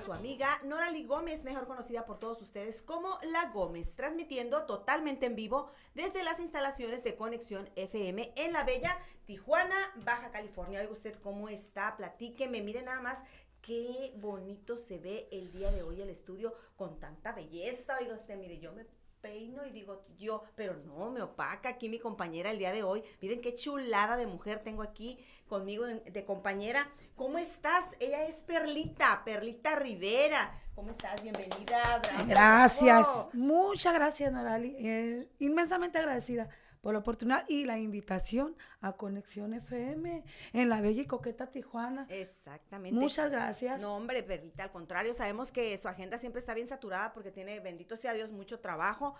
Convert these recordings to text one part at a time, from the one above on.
su amiga Norali Gómez, mejor conocida por todos ustedes como La Gómez, transmitiendo totalmente en vivo desde las instalaciones de Conexión FM en la bella Tijuana, Baja California. Oiga usted cómo está, platíqueme, mire nada más qué bonito se ve el día de hoy el estudio con tanta belleza. Oiga usted, mire, yo me peino y digo yo, pero no, me opaca aquí mi compañera el día de hoy. Miren qué chulada de mujer tengo aquí conmigo de compañera. ¿Cómo estás? Ella es Perlita, Perlita Rivera. ¿Cómo estás? Bienvenida. Gracias, muchas gracias, Norali. Eh, inmensamente agradecida por la oportunidad y la invitación a Conexión FM en la bella y coqueta Tijuana. Exactamente. Muchas gracias. No, hombre, Perlita, al contrario, sabemos que su agenda siempre está bien saturada porque tiene, bendito sea Dios, mucho trabajo.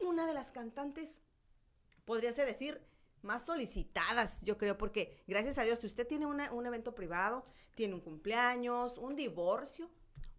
Una de las cantantes, podríase decir, más solicitadas, yo creo, porque gracias a Dios, si usted tiene una- un evento privado, tiene un cumpleaños, un divorcio,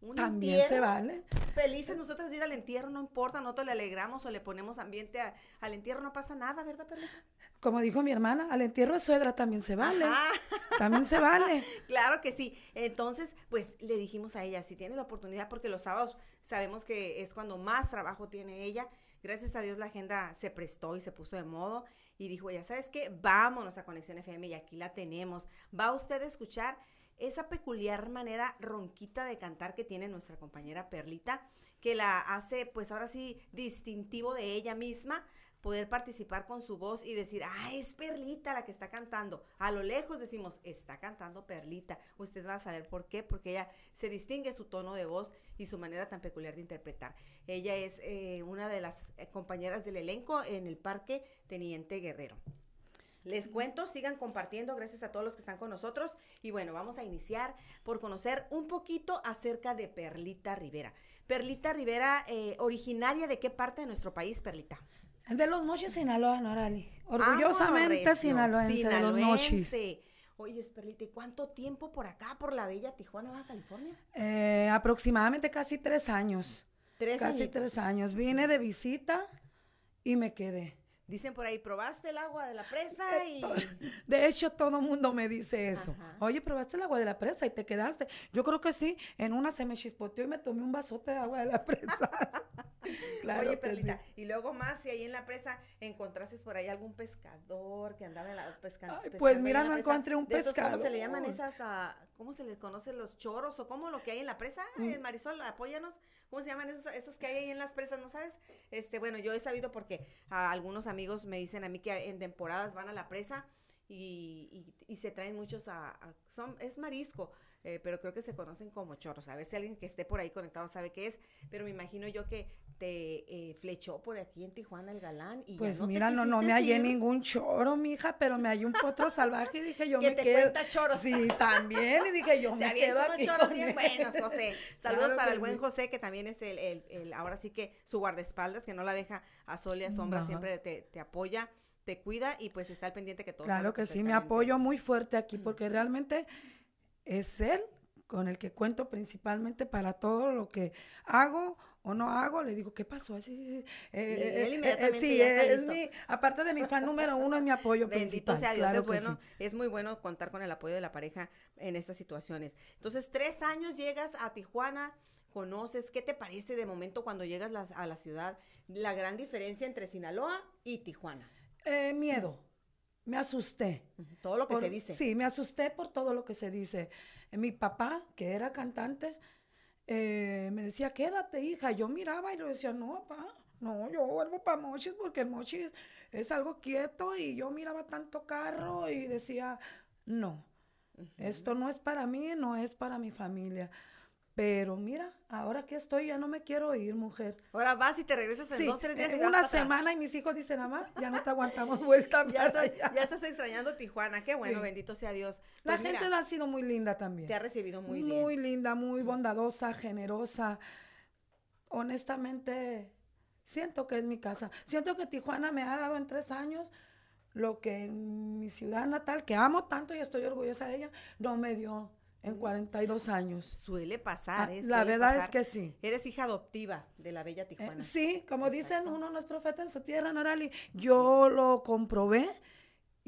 un También se entierro, vale. Felices nosotros de ir al entierro, no importa, nosotros le alegramos o le ponemos ambiente a- al entierro, no pasa nada, ¿verdad, Perlita? Como dijo mi hermana, al entierro de suegra también se vale. Ajá. También se vale. Claro que sí. Entonces, pues le dijimos a ella, si tiene la oportunidad, porque los sábados sabemos que es cuando más trabajo tiene ella. Gracias a Dios la agenda se prestó y se puso de modo y dijo, ya sabes qué, vámonos a Conexión FM y aquí la tenemos. Va usted a escuchar esa peculiar manera ronquita de cantar que tiene nuestra compañera Perlita, que la hace, pues ahora sí, distintivo de ella misma, poder participar con su voz y decir, ah, es Perlita la que está cantando. A lo lejos decimos, está cantando Perlita. Usted va a saber por qué, porque ella se distingue su tono de voz y su manera tan peculiar de interpretar. Ella es eh, una de las eh, compañeras del elenco en el Parque Teniente Guerrero. Les cuento, sigan compartiendo, gracias a todos los que están con nosotros. Y bueno, vamos a iniciar por conocer un poquito acerca de Perlita Rivera. Perlita Rivera, eh, originaria de qué parte de nuestro país, Perlita? De los Mochis, Sinaloa, Norali. Orgullosamente recio, sinaloense, de los Mochis. Oye, Perlita, ¿y cuánto tiempo por acá, por la bella Tijuana, Baja California? Eh, aproximadamente casi tres años. Tres Casi añitos. tres años. Vine de visita y me quedé. Dicen por ahí, ¿probaste el agua de la presa? Y... De hecho, todo el mundo me dice eso. Ajá. Oye, probaste el agua de la presa y te quedaste. Yo creo que sí. En una se me chispoteó y me tomé un vasote de agua de la presa. Claro Oye, Perlita, sí. y luego más, si ahí en la presa encontraste por ahí algún pescador que andaba en la pesca, Ay, pues mira, no encontré un esos, ¿Cómo se le llaman pescador. esas, ah, cómo se les conoce los choros o cómo lo que hay en la presa? Mm. Eh, Marisol, apóyanos. ¿Cómo se llaman esos, esos que hay ahí en las presas? ¿No sabes? Este, bueno, yo he sabido porque algunos amigos me dicen a mí que en temporadas van a la presa y, y- se traen muchos a- son, es marisco, eh, pero creo que se conocen como chorros. A ver si alguien que esté por ahí conectado sabe qué es, pero me imagino yo que te eh, flechó por aquí en Tijuana el galán y ya Pues te mira, no, no me hallé ir. ningún choro, mija, pero me hallé un potro salvaje y dije, yo que me te quedo. cuenta choros. Sí, también. Y dije, yo Se me quedo unos aquí. choros con bien él. buenos, José. Saludos Claro para el buen. José, que también es el, el- el- ahora sí que su guardaespaldas, que no la deja a sol y a sombra, siempre te, te apoya, te cuida y pues está al pendiente que todo Claro que sí, me apoyo muy fuerte aquí porque realmente es él con el que cuento principalmente para todo lo que hago o no hago. Le digo, ¿qué pasó? Así, sí, sí, eh, él eh, inmediatamente sí, ya está es listo. mi, aparte de mi fan número uno, es mi apoyo Bendito principal. sea Dios, claro es bueno, sí. es muy bueno contar con el apoyo de la pareja en estas situaciones. Entonces, tres años llegas a Tijuana, conoces, ¿qué te parece de momento cuando llegas las- a la ciudad? La gran diferencia entre Sinaloa y Tijuana. Eh, miedo, me asusté. Todo lo que Por- se dice. Sí, me asusté por todo lo que se dice. Eh, Mi papá, que era cantante, eh, me decía, quédate, hija. Yo miraba y le decía, no, papá, no, yo vuelvo para Mochis porque el Mochis es algo quieto y yo miraba tanto carro y decía, no, esto no es para mí, no es para mi familia. Pero mira, ahora que estoy, ya no me quiero ir, mujer. Ahora vas y te regresas en Sí, dos, tres días en una atrás. semana y mis hijos dicen, mamá, ya no te aguantamos vuelta Ya estás, allá". ya estás extrañando Tijuana, qué bueno, Sí. bendito sea Dios. La Pues gente ha sido muy linda también. te ha recibido muy, bien. linda, muy bondadosa, generosa. Honestamente, siento que es mi casa. Siento que Tijuana me ha dado en tres años lo que en mi ciudad natal, que amo tanto y estoy orgullosa de ella, no me dio en 42 años. Suele pasar, Ah, ¿eh? la verdad es que sí. Eres hija adoptiva de la bella Eh, Tijuana. sí, como dicen, uno no es profeta en su tierra, Norali. Yo lo comprobé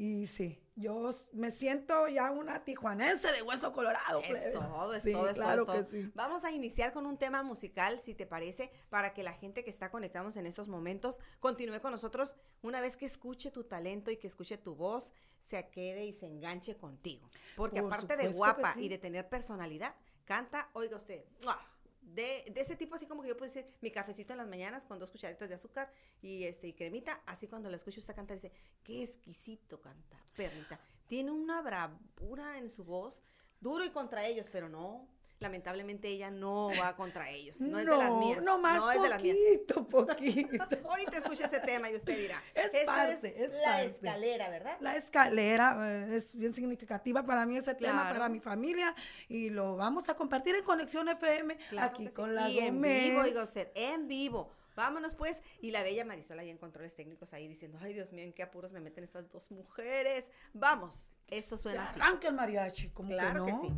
Y sí, yo me siento ya una tijuanense de hueso colorado. Es plebe. todo, es Sí, todo, es claro todo, es todo. sí. Vamos a iniciar con un tema musical, si te parece, para que la gente que está conectados en estos momentos continúe con nosotros una vez que escuche tu talento y que escuche tu voz, se quede y se enganche contigo. Porque Por aparte de guapa sí. y de tener personalidad, canta, oiga usted, ¡mua! De, de ese tipo así como que yo puedo decir mi cafecito en las mañanas con dos cucharitas de azúcar y este y cremita, así cuando la escucho usted cantar dice, qué exquisito canta, perrita. Tiene una bravura en su voz, duro y contra ellos, pero no, lamentablemente ella no va contra ellos, no, es de las mías. No, más no es de las mías. poquito, poquito. Ahorita escucha ese tema y usted dirá, Es parte, es la parte. escalera, ¿verdad? La escalera eh, es bien significativa para mí ese tema, para mi familia, y lo vamos a compartir en Conexión FM Claro aquí sí. con la Y en vivo, oiga usted, en vivo. Vámonos pues. Y la bella Marisol ahí en controles técnicos ahí diciendo, ay Dios mío, en qué apuros me meten estas dos mujeres. Vamos, esto suena así. Arranca el mariachi, como Claro que que no. sí.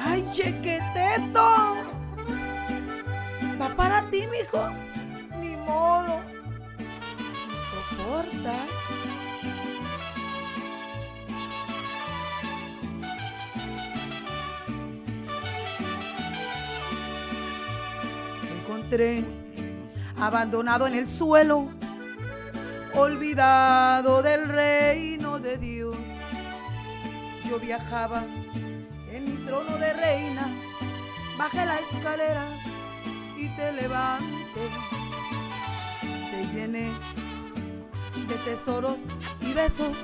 ¡Ay, chequeteto! Va para ti, mijo. Ni modo. ¿Me soportas? Abandonado en el suelo, olvidado del reino de Dios. Yo viajaba en mi trono de reina, bajé la escalera y te levanté. Te llené de tesoros y besos,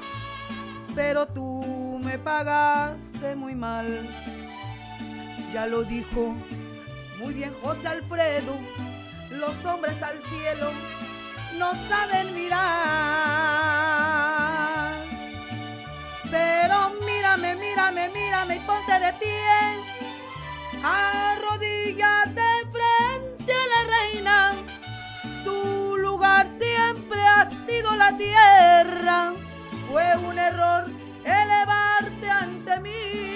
pero tú me pagaste muy mal. Ya lo dijo muy bien José Alfredo, los hombres al cielo no saben mirar. Pero mírame, mírame, mírame y ponte de pie. Arrodíllate frente a la reina. Tu lugar siempre ha sido la tierra. Fue un error elevarte ante mí.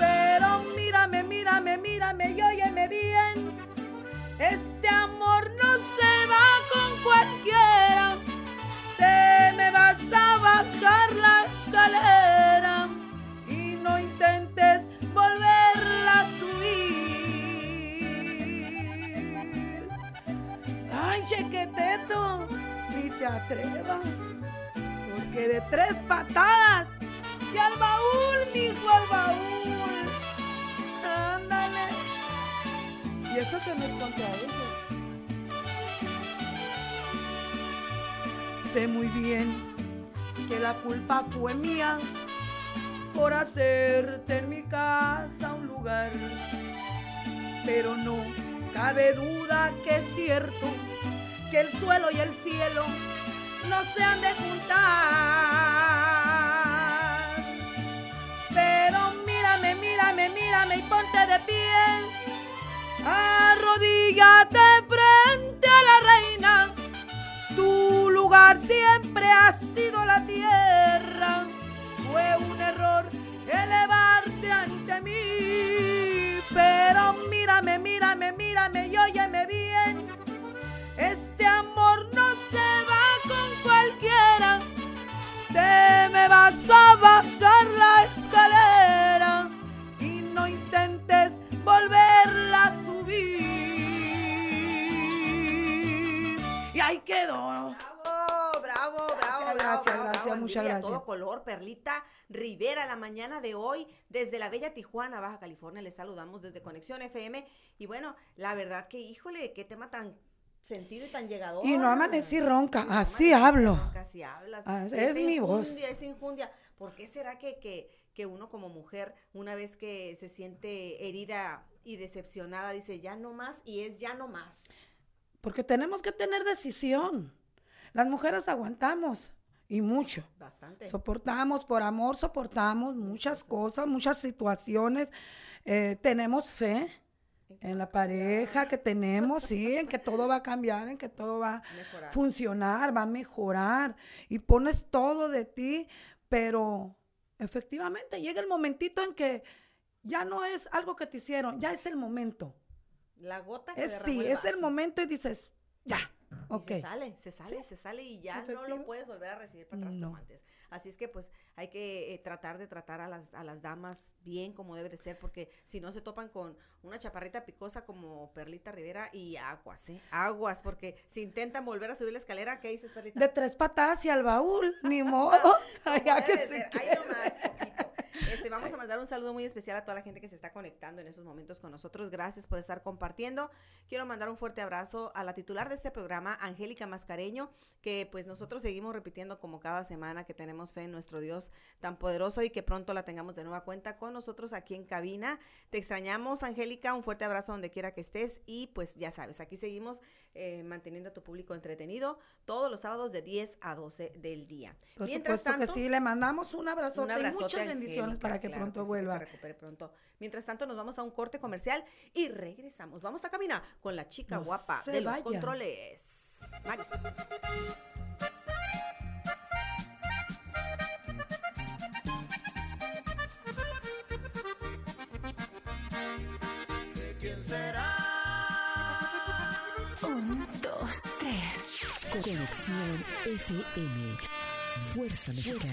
Pero mírame, mírame, mírame y óyeme bien. Este amor no se va con cualquiera. Te me vas a bajar la escalera y no intentes volverla a subir. Ay, chequeteto, ni te atrevas, porque de tres patadas y al baúl, mijo, al baúl. Eso que no es contra ellos. Sé muy bien que la culpa fue mía por hacerte en mi casa un lugar. Pero no cabe duda que es cierto que el suelo y el cielo no se han de juntar. Pero mírame, mírame, mírame y ponte de pie. Arrodíllate frente a la reina. Tu lugar siempre ha sido la tierra. Fue un error elevarte ante mí. Pero mírame, mírame, mírame y óyeme bien. Este amor no se va con cualquiera. Te me vas a ahí quedó. Bravo, bravo, bravo, bravo, gracias, bravo, gracias, bravo, muchas gracias. todo color, Perlita Rivera, la mañana de hoy, desde la bella Tijuana, Baja California, les saludamos desde Conexión FM. Y bueno, la verdad que, híjole, qué tema tan sentido y tan llegador. Y no amanecí ronca, no así hablo. ronca, así hablas. Ah, es mi voz. Esa injundia. ¿Por qué será que, que, que uno como mujer, una vez que se siente herida y decepcionada, dice ya no más y es ya no más? Porque tenemos que tener decisión. Las mujeres aguantamos y mucho. Bastante. Soportamos, por amor soportamos muchas cosas, muchas situaciones. Eh, tenemos fe en la pareja que tenemos, sí, en que todo va a cambiar, en que todo va a funcionar, va a mejorar. Y pones todo de ti, pero efectivamente llega el momentito en que ya no es algo que te hicieron, ya es el momento. La gota que Es, derramó sí, el es el momento y dices, ya, y Ok. se sale, se sale, Sí. se sale y ya no lo puedes volver a recibir para atrás como No. antes. Así es que pues hay que eh, tratar de tratar a las, a las damas bien como debe de ser, porque si no se topan con una chaparrita picosa como Perlita Rivera y aguas, ¿eh? Aguas, porque si intentan volver a subir la escalera, ¿qué dices, Perlita? De tres patadas y al baúl, ni modo. Como. Ahí quede. nomás, poquito. Este, vamos a mandar un saludo muy especial a toda la gente que se está conectando en esos momentos con nosotros. Gracias por estar compartiendo. Quiero mandar un fuerte abrazo a la titular de este programa, Angélica Mascareño, que pues nosotros seguimos repitiendo como cada semana que tenemos fe en nuestro Dios tan poderoso y que pronto la tengamos de nueva cuenta con nosotros aquí en cabina. Te extrañamos, Angélica. Un fuerte abrazo donde quiera que estés y pues ya sabes, aquí seguimos eh, manteniendo a tu público entretenido todos los sábados de 10 a 12 del día. Por Mientras tanto, que sí, le mandamos un abrazote, un abrazote y muchas Angélica, bendiciones para que claro pronto vuelva. se recupere pronto. Mientras tanto, nos vamos a un corte comercial y regresamos. Vamos a caminar con la chica No guapa de los controles. Maris. Un, dos, tres. Conexión FM. Fuerza Mexicana.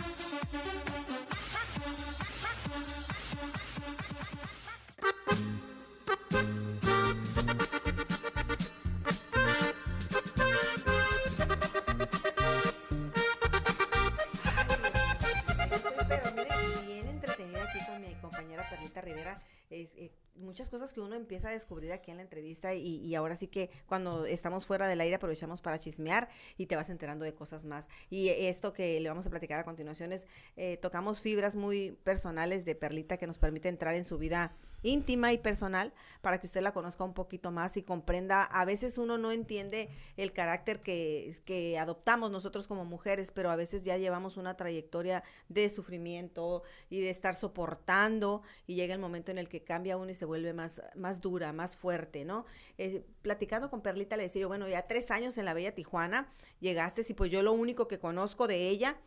Empieza a descubrir aquí en la entrevista y, y ahora sí que cuando estamos fuera del aire aprovechamos para chismear y te vas enterando de cosas más. Y esto que le vamos a platicar a continuación es, eh, tocamos fibras muy personales de Perlita que nos permite entrar en su vida íntima y personal para que usted la conozca un poquito más y comprenda. A veces uno no entiende el carácter que, que adoptamos nosotros como mujeres, pero a veces ya llevamos una trayectoria de sufrimiento y de estar soportando y llega el momento en el que cambia uno y se vuelve más, más dura, más fuerte, ¿no? Eh, platicando con Perlita le decía yo, bueno, ya tres años en la Bella Tijuana, llegaste y pues yo lo único que conozco de ella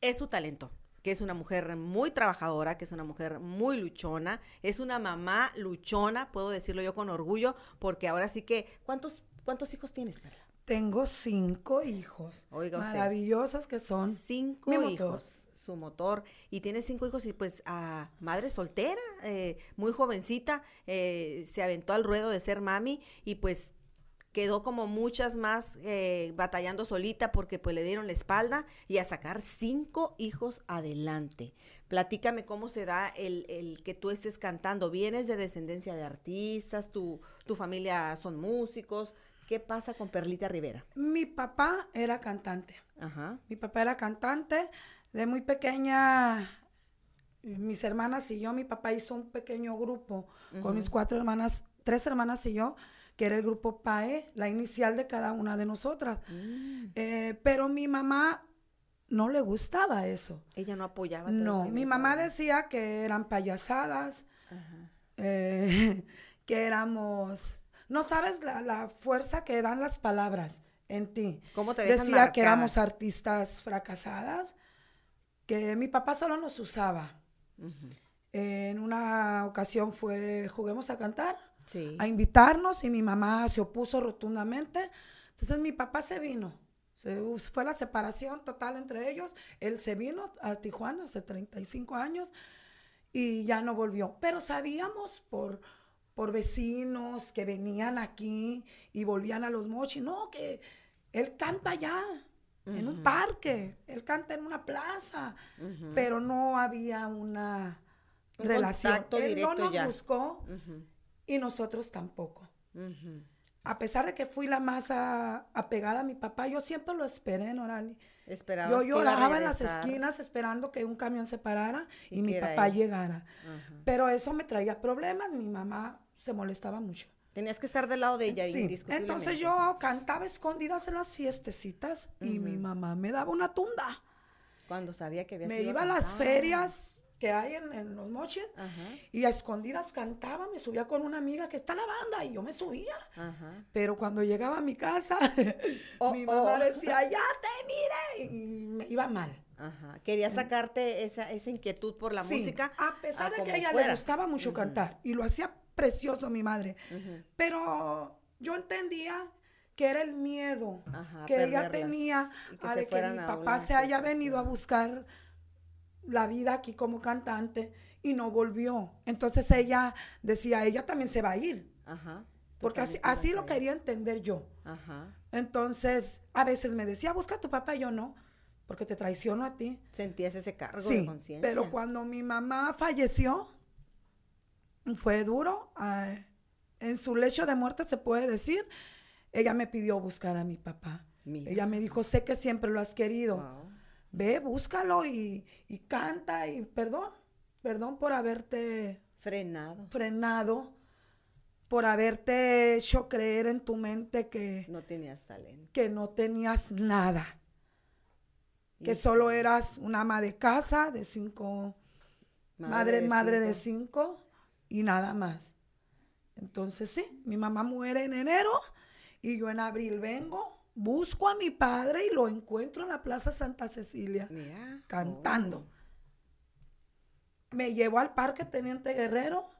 es su talento que es una mujer muy trabajadora, que es una mujer muy luchona, es una mamá luchona, puedo decirlo yo con orgullo, porque ahora sí que, ¿cuántos, cuántos hijos tienes, Perla? Tengo cinco hijos Oiga usted. maravillosos que son cinco mi motor. hijos su motor y tiene cinco hijos y pues a madre soltera eh, muy jovencita eh, se aventó al ruedo de ser mami y pues quedó como muchas más eh, batallando solita porque pues le dieron la espalda y a sacar cinco hijos adelante. Platícame cómo se da el, el que tú estés cantando. ¿Vienes de descendencia de artistas? ¿Tu, tu familia son músicos? ¿Qué pasa con Perlita Rivera? Mi papá era cantante. Ajá. Mi papá era cantante. De muy pequeña, mis hermanas y yo, mi papá hizo un pequeño grupo con mis cuatro hermanas, tres hermanas y yo, que era el grupo PAE, la inicial de cada una de nosotras. Mm. Eh, pero mi mamá no le gustaba eso. Ella no apoyaba. No, mi mamá decía que eran payasadas, Ajá. eh, que éramos... No sabes la, la fuerza que dan las palabras en ti. ¿Cómo te Decía que éramos artistas fracasadas, que mi papá solo nos usaba. En una ocasión fue, juguemos a cantar, Sí. a invitarnos y mi mamá se opuso rotundamente. Entonces mi papá se vino. Se, fue la separación total entre ellos. Él se vino a Tijuana hace 35 años y ya no volvió. Pero sabíamos por, por vecinos que venían aquí y volvían a los mochis, no, que él canta allá, en un parque, él canta en una plaza, pero no había una Un relación. Él no nos ya. buscó. Y nosotros tampoco. A pesar de que fui la más a- apegada a mi papá, yo siempre lo esperé, Norali. Esperabas Yo lloraba en las esquinas esperando que un camión se parara Y y, mi papá llegara. Pero eso me traía problemas, mi mamá se molestaba mucho. Tenías que estar del lado de ella, Sí. Entonces yo cantaba escondidas en las fiestecitas y mi mamá me daba una tunda. Cuando sabía que había Me iba a las ferias que hay en, en los moches. Ajá, Y a escondidas cantaba, me subía con una amiga que está la banda y yo me subía. ajá. Pero cuando llegaba a mi casa, Oh, mi mamá oh. decía, ya te mire, y me iba mal. Ajá. Quería sacarte esa, esa inquietud por la Sí, música. A pesar a de que a ella fuera. le gustaba mucho Ujú. cantar y lo hacía precioso mi madre. Ujú. Pero yo entendía que era el miedo Ajá, que ella tenía que a de que mi papá se haya situación. venido a buscar la vida aquí como cantante y no volvió. Entonces ella decía, ella también se va a ir, Ajá. porque así, así lo quería entender yo. Ajá. Entonces, a veces me decía, busca a tu papá, y yo no, porque te traiciono a ti. Sentías ese cargo de conciencia. pero cuando mi mamá falleció, fue duro. ah, en su lecho de muerte se puede decir, ella me pidió buscar a mi papá. Mira. Ella me dijo, sé que siempre lo has querido. Wow. Ve, búscalo y, y canta y perdón, perdón por haberte Frenado. frenado, por haberte hecho creer en tu mente que, No tenías talento. que no tenías nada, que solo eras una ama de casa de cinco madre, madre de cinco y nada más. Entonces sí, mi mamá muere en enero y yo en abril vengo, busco a mi padre y lo encuentro en la Plaza Santa Cecilia Mira. cantando. oh. Me llevó al Parque Teniente Guerrero.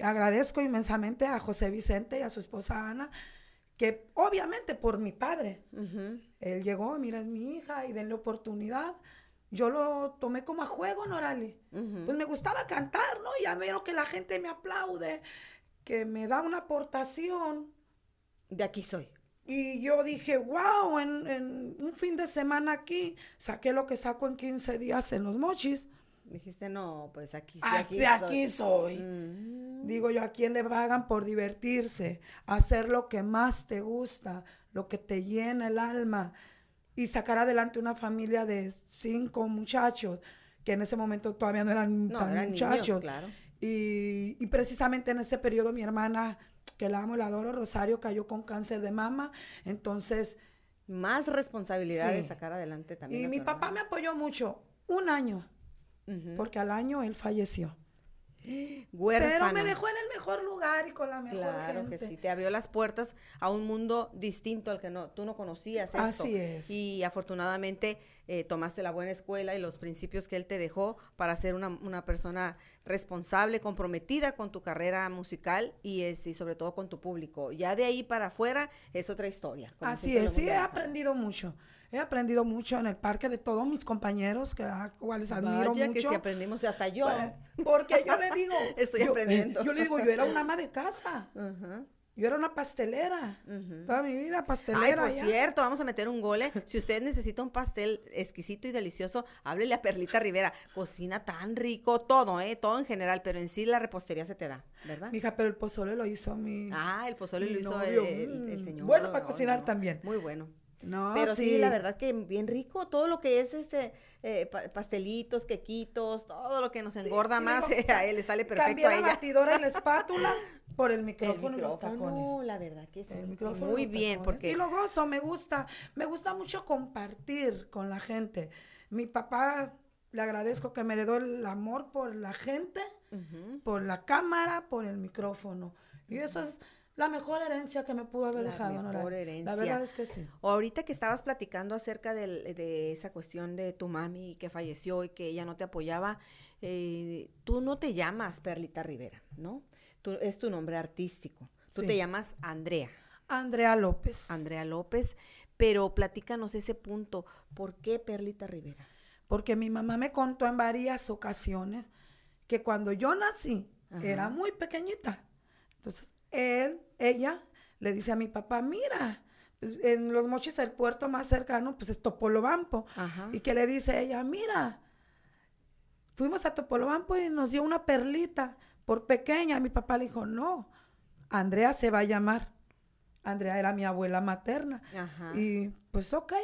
Agradezco inmensamente a José Vicente y a su esposa Ana, que obviamente por mi padre, él llegó, mira, es mi hija y denle oportunidad. Yo lo tomé como a juego, Norali. Pues me gustaba cantar, ¿no? Ya veo que la gente me aplaude, que me da una aportación. De aquí soy. Y yo dije, wow, en, en un fin de semana aquí, saqué lo que saco en 15 días en los mochis. Dijiste, no, pues aquí, aquí de soy. aquí soy. Mm. Digo yo, ¿a quién le pagan por divertirse? Hacer lo que más te gusta, lo que te llena el alma y sacar adelante una familia de cinco muchachos, que en ese momento todavía no eran No, tan eran muchachos. niños, claro. Y, y precisamente en ese periodo mi hermana, que la amo, la adoro, Rosario, cayó con cáncer de mama. Entonces, Más responsabilidad de sacar adelante también. y mi papá me apoyó mucho, un año, porque al año él falleció. Huérfano. Pero me dejó en el mejor lugar y con la mejor Claro gente. que sí, te abrió las puertas a un mundo distinto al que no, tú no conocías esto. Así es. Y afortunadamente eh, tomaste la buena escuela y los principios que él te dejó para ser una, una persona responsable, comprometida con tu carrera musical y, este, y sobre todo con tu público. Ya de ahí para afuera es otra historia. Así es, sí, he aprendido mucho. He aprendido mucho en el parque de todos mis compañeros, que a cuales admiro Vaya mucho. que si aprendimos, hasta yo. Pues, Porque yo le digo... Estoy yo, aprendiendo. Yo le digo, yo era una ama de casa. Ajá, Yo era una pastelera. Toda mi vida Ay, pastelera. por ya. cierto, vamos a meter un gole. Si usted necesita un pastel exquisito y delicioso, háblele a Perlita Rivera. Cocina tan rico, todo, ¿eh? Todo en general, pero en sí la repostería se te da, ¿verdad? Mija, pero el pozole lo hizo mi... Ah, el pozole mi lo hizo el, Mm, señor. Bueno para Ay, cocinar no. también. Muy bueno. No, Pero sí. la verdad que bien rico, todo lo que es este eh, pa- pastelitos, quequitos, todo lo que nos engorda sí, más, a él le sale perfecto a la batidora y la espátula por el El micrófono, y los tacones. la verdad que sí. El micrófono Muy bien, tacones. porque Y lo gozo, me gusta. Me gusta mucho compartir con la gente. Mi papá, le agradezco que me heredó el amor por la gente, por la cámara, por el micrófono. Y eso es la mejor herencia que me pudo haber La dejado. Nora. mejor La herencia. verdad es que sí. O ahorita que estabas platicando acerca del- de esa cuestión de tu mami que falleció y que ella no te apoyaba, eh, tú no te llamas Perlita Rivera, ¿no? Tú, es tu nombre artístico. Tú Sí. te llamas Andrea, Andrea López. Andrea López, pero platícanos ese punto. ¿Por qué Perlita Rivera? Porque mi mamá me contó en varias ocasiones que cuando yo nací, Ajá. era muy pequeñita. Entonces, él, ella, le dice a mi papá, mira, pues, en los mochis el puerto más cercano, pues es Topolobampo. Ajá. Y que le dice ella, mira, fuimos a Topolobampo y nos dio una perlita por pequeña. Mi papá le dijo, no, Andrea se va a llamar. Andrea era mi abuela materna. Ajá. Y pues ok,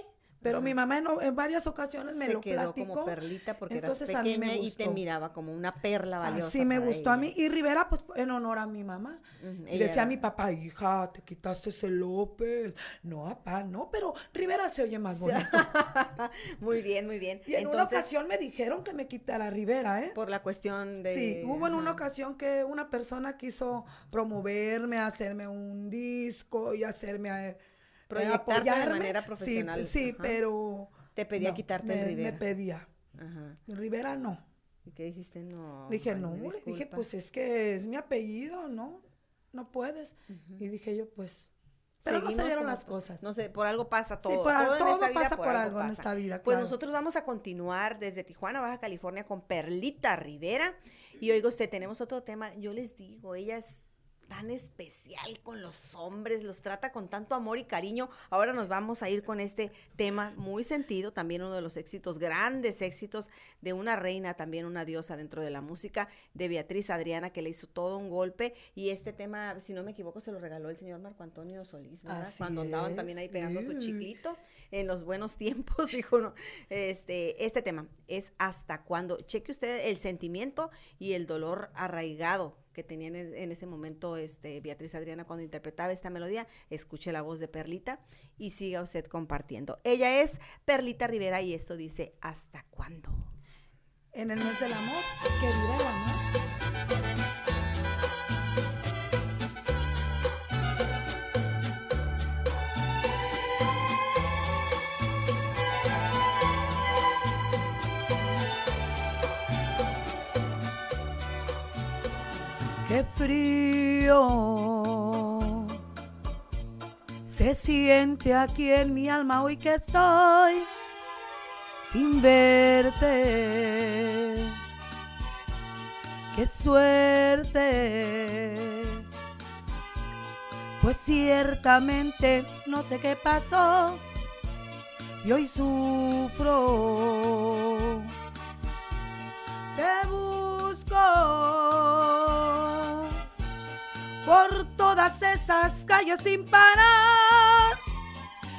Pero mi mamá en, varias ocasiones me se lo quedó platicó. como perlita porque Entonces, eras a pequeña y te miraba como una perla valiosa. Así me gustó a mí. Y Rivera, pues en honor a mi mamá. Y decía a mi papá, hija, te quitaste ese López. No, papá, no, pero Rivera se oye más bonito. muy bien, muy bien. Y en una Entonces, ocasión me dijeron que me quitara Rivera, ¿eh? por la cuestión de... Sí, hubo en una ocasión que una persona quiso promoverme, hacerme un disco y hacerme eh, Proyectarte de apoyarme. manera Sí, profesional, Sí, pero Te pedía no, quitarte el Rivera. Me pedía. Ajá. Rivera no. ¿Y qué dijiste? No. dije, no, le dije, disculpa". pues es que es mi apellido, ¿no? No puedes. Y dije yo, pues. Pero no se Seguimos dieron las cosas. No sé, por algo pasa todo. por todo en esta vida pasa por algo en pasa. esta vida, Pues nosotros vamos a continuar desde Tijuana, Baja California, con Perlita Rivera. Y oiga usted, tenemos otro tema. Yo les digo, ella es tan especial con los hombres, los trata con tanto amor y cariño. Ahora nos vamos a ir con este tema muy sentido, también uno de los éxitos, grandes éxitos de una reina, también una diosa dentro de la música, de Beatriz Adriana, que le hizo todo un golpe. Y este tema, si no me equivoco, se lo regaló el señor Marco Antonio Solís, ¿verdad? Así Cuando andaban también ahí pegando su sí. chiclito en los buenos tiempos, dijo no. Este, este tema es hasta cuando, cheque usted el sentimiento y el dolor arraigado tenía en, ese momento este, Beatriz Adriana cuando interpretaba esta melodía, escuche la voz de Perlita y siga usted compartiendo. Ella es Perlita Rivera y esto dice, ¿hasta cuándo? En el mes del amor, que vive el amor. Qué frío se siente aquí en mi alma hoy que estoy sin verte. Qué suerte. Pues ciertamente no sé qué pasó y hoy sufro. Te busco por todas esas calles sin parar.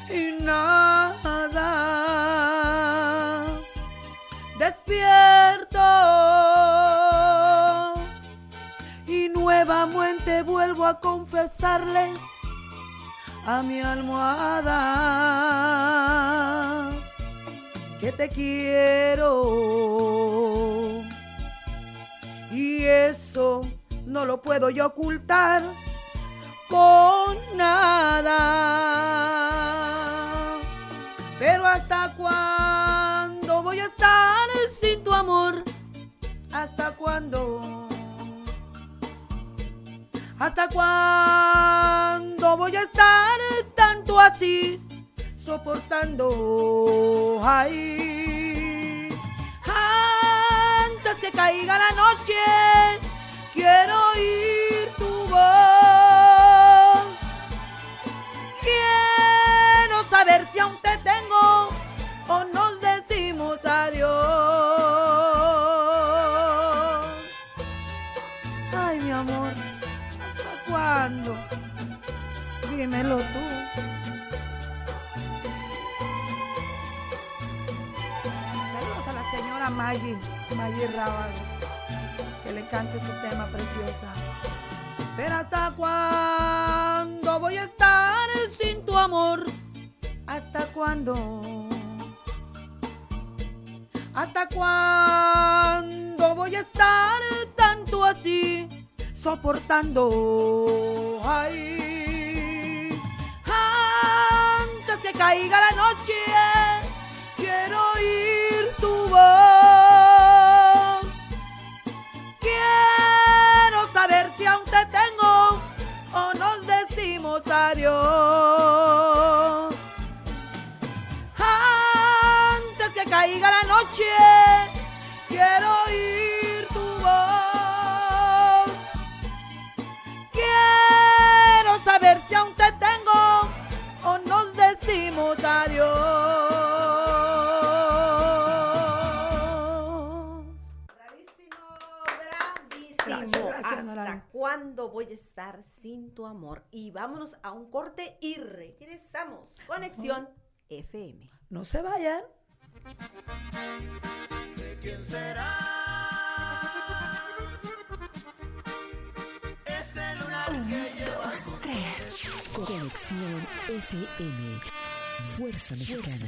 Y nada. Despierto. Y nuevamente vuelvo a confesarle a mi almohada que te quiero. Y eso no lo puedo yo ocultar con nada. Pero hasta cuándo voy a estar sin tu amor? ¿Hasta cuándo? ¿Hasta cuándo voy a estar tanto así soportando? Ay, antes que caiga la noche, quiero oír tu voz. Quiero saber si aún te tengo o nos decimos adiós. Ay, mi amor, ¿hasta cuándo? Dímelo tú. Saludos a la señora Maggie, Maggie Rábago, le cante su tema preciosa. Pero hasta cuándo voy a estar sin tu amor? ¿Hasta cuándo? ¿Hasta cuándo voy a estar tanto así soportando? Ay, antes que caiga la noche, quiero oír tu voz. Antes que caiga la noche, quiero oír tu voz. Quiero saber si aún te tengo o nos decimos adiós. Cuándo voy a estar sin tu amor? Y vámonos a un corte y regresamos. Conexión FM. No se vayan. ¿De quién será? Ese lunar que lleva Dos, tres. Conexión FM. Fuerza Mexicana.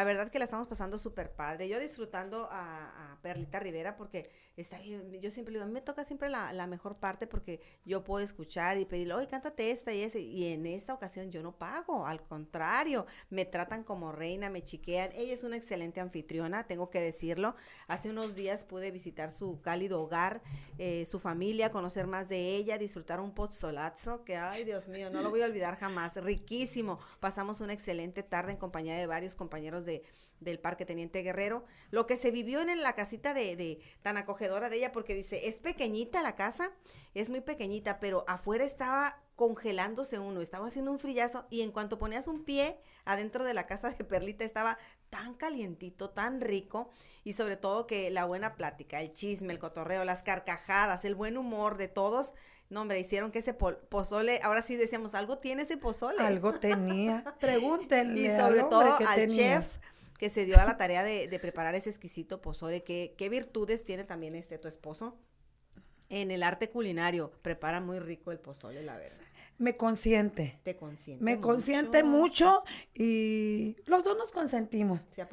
La verdad que la estamos pasando súper padre. Yo disfrutando a, a Perlita Rivera porque está bien. Yo siempre digo, me toca siempre la, la mejor parte porque yo puedo escuchar y pedirle, oye, cántate esta y ese. Y en esta ocasión yo no pago. Al contrario, me tratan como reina, me chiquean. Ella es una excelente anfitriona, tengo que decirlo. Hace unos días pude visitar su cálido hogar, eh, su familia, conocer más de ella, disfrutar un pozzolazzo que, ay, Dios mío, no lo voy a olvidar jamás. Riquísimo. Pasamos una excelente tarde en compañía de varios compañeros de del Parque Teniente Guerrero, lo que se vivió en la casita de, de tan acogedora de ella, porque dice, es pequeñita la casa, es muy pequeñita, pero afuera estaba congelándose uno, estaba haciendo un frillazo y en cuanto ponías un pie adentro de la casa de Perlita estaba tan calientito, tan rico y sobre todo que la buena plática, el chisme, el cotorreo, las carcajadas, el buen humor de todos, no hombre, hicieron que ese pozole, ahora sí decíamos, algo tiene ese pozole. Algo tenía. Pregúntenle. Y sobre todo que al tenía. chef que se dio a la tarea de, de preparar ese exquisito pozole. ¿Qué, ¿Qué virtudes tiene también este tu esposo? En el arte culinario, prepara muy rico el pozole, la verdad. Me consiente. Te consiente Me consiente mucho y los dos nos consentimos. Se.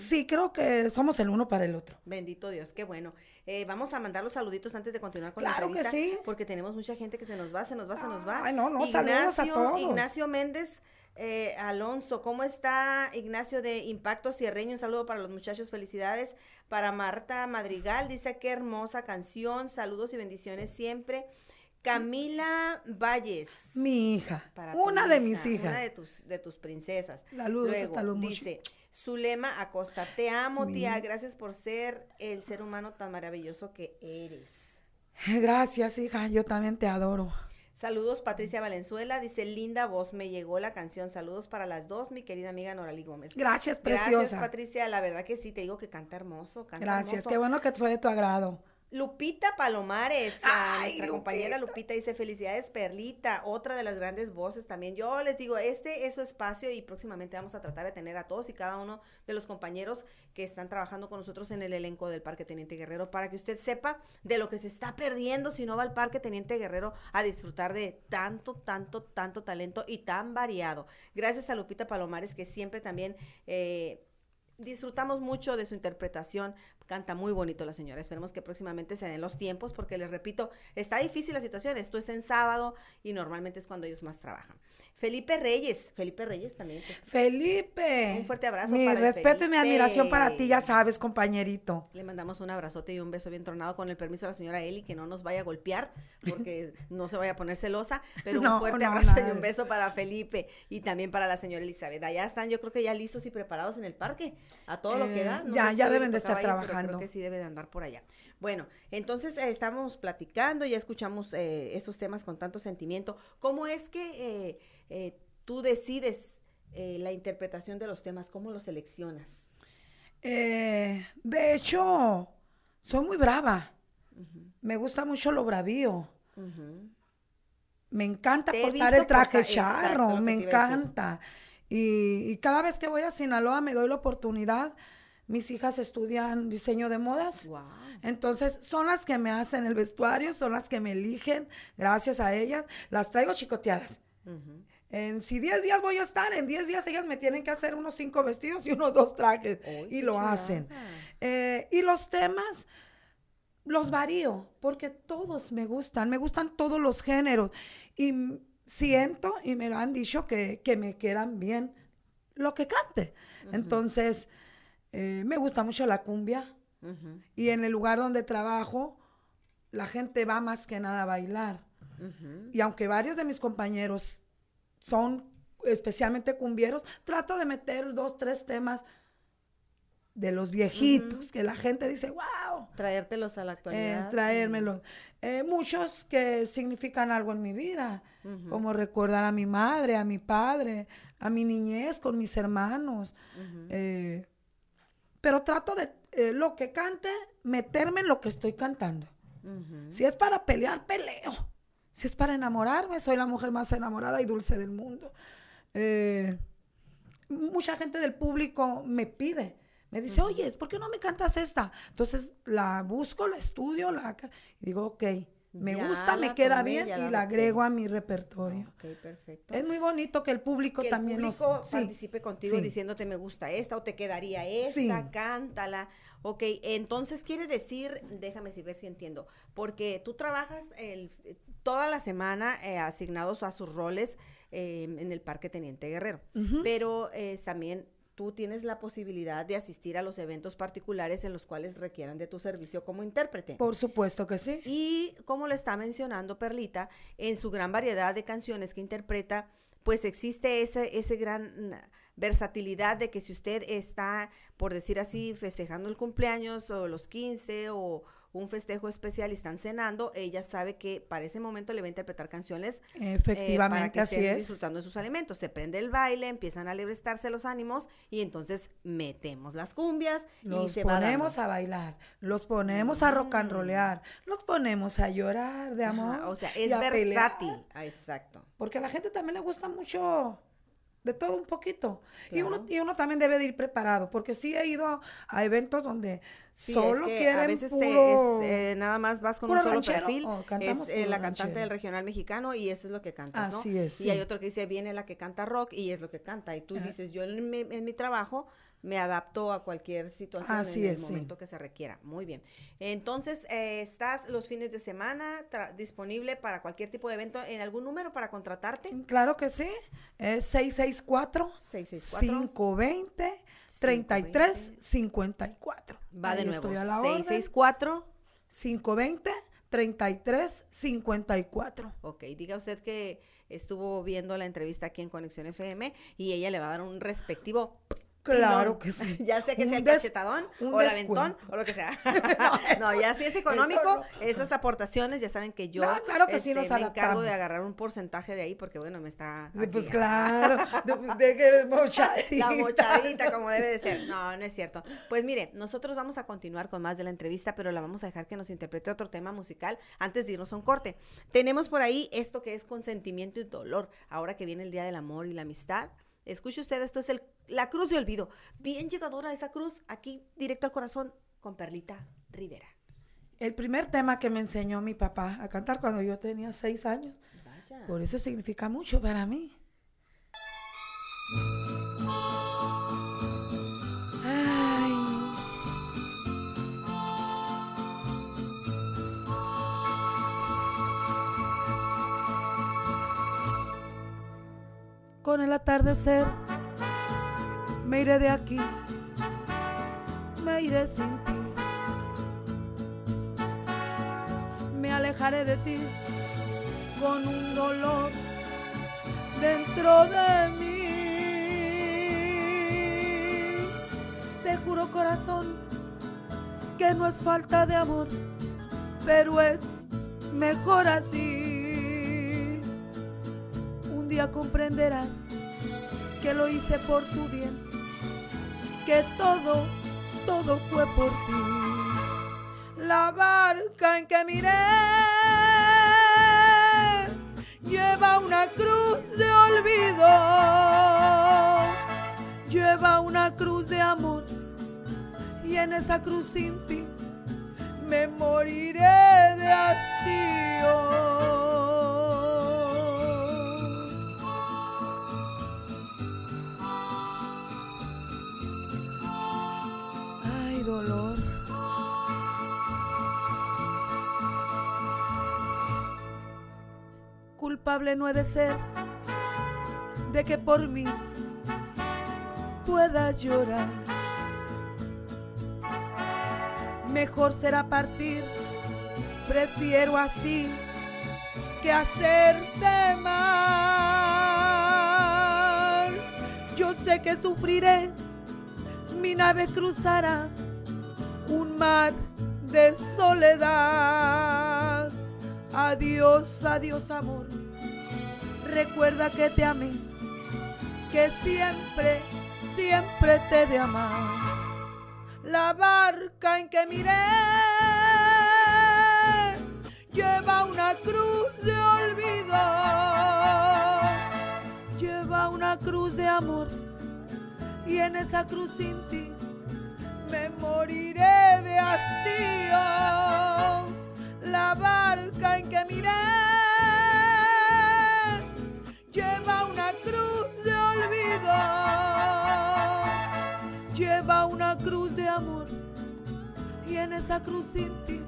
Sí, creo que somos el uno para el otro. Bendito Dios, qué bueno. Eh, vamos a mandar los saluditos antes de continuar con Claro la que entrevista. sí. Porque tenemos mucha gente que se nos va, se nos va, se nos va. Ay, no, no, saludos a todos. Ignacio Méndez eh, Alonso, ¿cómo está Ignacio de Impacto Sierreño? Un saludo para los muchachos, felicidades. Para Marta Madrigal, dice qué hermosa canción, saludos y bendiciones siempre. Camila Valles. Mi hija. para una de mis hija, hijas. Una de tus, de tus princesas. Saludos Luego, hasta los dice, Zulema Acosta, te amo, tía, gracias por ser el ser humano tan maravilloso que eres. Gracias, hija. Yo también te adoro. Saludos, Patricia Valenzuela, dice, linda voz, me llegó la canción. Saludos para las dos, mi querida amiga Norali Gómez. Gracias, Gracias, preciosa. Patricia, la verdad que sí, te digo que canta hermoso, canta Gracias. hermoso. Qué bueno que fue de tu agrado. Lupita Palomares, a Ay, nuestra compañera Lupita dice felicidades Perlita, otra de las grandes voces también. Yo les digo, este es su espacio y próximamente vamos a tratar de tener a todos y cada uno de los compañeros que están trabajando con nosotros en el elenco del Parque Teniente Guerrero para que usted sepa de lo que se está perdiendo si no va al Parque Teniente Guerrero a disfrutar de tanto, tanto, tanto talento y tan variado. Gracias a Lupita Palomares que siempre también... eh, disfrutamos mucho de su interpretación. Canta muy bonito la señora. Esperemos que próximamente se den los tiempos, porque les repito, está difícil la situación. Esto es en sábado y normalmente es cuando ellos más trabajan. Felipe Reyes, Felipe Reyes también. pues, Felipe. Un fuerte abrazo Mi para respeto y mi admiración para ti, ya sabes, compañerito. Le mandamos un abrazote y un beso bien tronado con el permiso de la señora Eli, que no nos vaya a golpear, porque no se vaya a poner celosa, pero un fuerte no, abrazo y un beso para Felipe y también para la señora Elizabeth. Allá están, yo creo que ya listos y preparados en el parque, a todo lo que Eh, da. No ya, ya deben de estar tocaba ir, pero trabajando. Creo que sí debe de andar por allá. Bueno, entonces eh, estamos platicando, ya escuchamos eh, estos temas con tanto sentimiento. ¿Cómo es que eh, eh, tú decides la interpretación de los temas? ¿Cómo los seleccionas? Eh, de hecho, soy muy brava. Me gusta mucho lo bravío. Me encanta visto el traje charro, me encanta. Y, y cada vez que voy a Sinaloa me doy la oportunidad. Mis hijas estudian diseño de modas. Wow. Entonces, son las que me hacen el vestuario, son las que me eligen, gracias a ellas. Las traigo chicoteadas. En, si 10 días voy a estar, en 10 días ellas me tienen que hacer unos 5 vestidos y unos 2 trajes. Y lo hacen. Eh, y los temas los varío, porque todos me gustan, me gustan todos los géneros. Y siento, y me lo han dicho, que, que me quedan bien lo que cante. Entonces, eh, me gusta mucho la cumbia y en el lugar donde trabajo, la gente va más que nada a bailar. Y aunque varios de mis compañeros son especialmente cumbieros, trato de meter dos, tres temas de los viejitos, que la gente dice, wow, Traértelos a la eh, actualidad. traérmelos. Eh, muchos que significan algo en mi vida, como recordar a mi madre, a mi padre, a mi niñez con mis hermanos. eh, pero trato de eh, lo que cante, meterme en lo que estoy cantando. Si es para pelear, peleo. Si es para enamorarme, soy la mujer más enamorada y dulce del mundo. Eh, mucha gente del público me pide, me dice, oye, ¿por qué no me cantas esta? Entonces la busco, la estudio, la y digo, ok, me Ya gusta, me queda bien y la agrego a mi repertorio. Ok, perfecto. Es muy bonito que el público que el también nos- público sí. participe contigo sí. diciéndote me gusta esta o te quedaría esta, Sí. cántala. Ok, entonces quiere decir, déjame si ver si entiendo, porque tú trabajas el, toda la semana eh, asignados a sus roles eh, en el Parque Teniente Guerrero, pero eh, también tú tienes la posibilidad de asistir a los eventos particulares en los cuales requieran de tu servicio como intérprete. Por supuesto que sí. Y como lo está mencionando Perlita, en su gran variedad de canciones que interpreta, pues existe ese, ese gran versatilidad de que si usted está, por decir así, festejando el cumpleaños o los 15 o un festejo especial y están cenando, ella sabe que para ese momento le va a interpretar canciones eh, Efectivamente, para que así estén es. disfrutando de sus alimentos. Se prende el baile, empiezan a alebrarse los ánimos y entonces metemos las cumbias y se va ponemos a bailar, los ponemos a rock and Mm. rollear, los ponemos a llorar de amor. Ajá, o sea, es versátil. Ah, exacto. Porque a la gente también le gusta mucho de todo un poquito. Y, uno, y uno también debe de ir preparado, porque sí he ido a, a eventos donde Sí, solo es que quieren a veces te- puro... es, eh, nada más vas con un solo ranchero, perfil, es eh, la cantante ranchero. del regional mexicano y eso es lo que cantas, ¿no? Así es, Y hay otro que dice, viene la que canta rock y es lo que canta. Y tú dices, yo en mi, en mi trabajo me adapto a cualquier situación Así en el sí. momento que se requiera. Muy bien. Entonces, eh, ¿estás los fines de semana disponible para cualquier tipo de evento en algún número para contratarte? Claro que sí, es 664 664 520 33 54. Va de Ahí nuevo. estoy a la orden. 664 520 33 54. Ok, diga usted que estuvo viendo la entrevista aquí en Conexión FM y ella le va a dar un respectivo. Claro pilón. que sí. ya sea que Un sea el des- cachetadón o el aventón o lo que sea. no, ya si es económico, no. esas aportaciones ya saben que yo No, claro que sí este, nos me encargo de agarrar un porcentaje de ahí porque bueno, me está Sí, Pues claro, de que mochadita. la mochadita como debe de ser. No, no es cierto. Pues mire, nosotros vamos a continuar con más de la entrevista, pero la vamos a dejar que nos interprete otro tema musical antes de irnos a un corte. Tenemos por ahí esto que es consentimiento y dolor, ahora que viene el Día del Amor y la Amistad. Escuche usted, esto es el, la cruz de olvido. Bien llegadora esa cruz, aquí directo al corazón, con Perlita Rivera. El primer tema que me enseñó mi papá a cantar cuando yo tenía seis años. Vaya. Por eso significa mucho para mí. Con el atardecer me iré de aquí, me iré sin ti. Me alejaré de ti con un dolor dentro de mí. Te juro corazón que no es falta de amor, pero es mejor así. Día comprenderás que lo hice por tu bien, que todo, todo fue por ti. La barca en que miré lleva una cruz de olvido, lleva una cruz de amor y en esa cruz sin ti me moriré de hastío. No he de ser de que por mí puedas llorar. Mejor será partir, prefiero así que hacerte mal. Yo sé que sufriré, mi nave cruzará un mar de soledad. Adiós, adiós amor. Recuerda que te amé, que siempre, siempre te de amar. La barca en que miré lleva una cruz de olvido, lleva una cruz de amor y en esa cruz sin ti me moriré de hastío. La barca en que miré lleva una cruz de olvido, lleva una cruz de amor y en esa cruz sin ti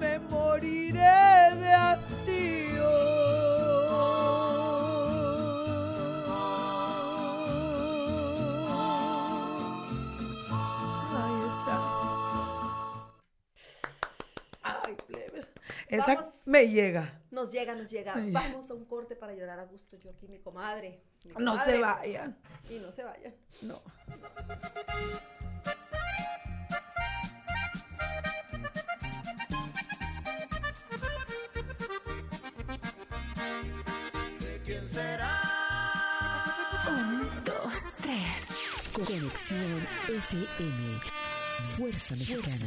me moriré de hastío. Ahí está. Ay, plebes. Esa Vamos. me llega. Nos llega, nos llega. Ay. Vamos a un corte para llorar a gusto. Yo aquí, mi comadre. mi No se vayan. Y no se vayan. No. ¿De quién será? Un, dos, tres. Conexión FM. Fuerza Mexicana.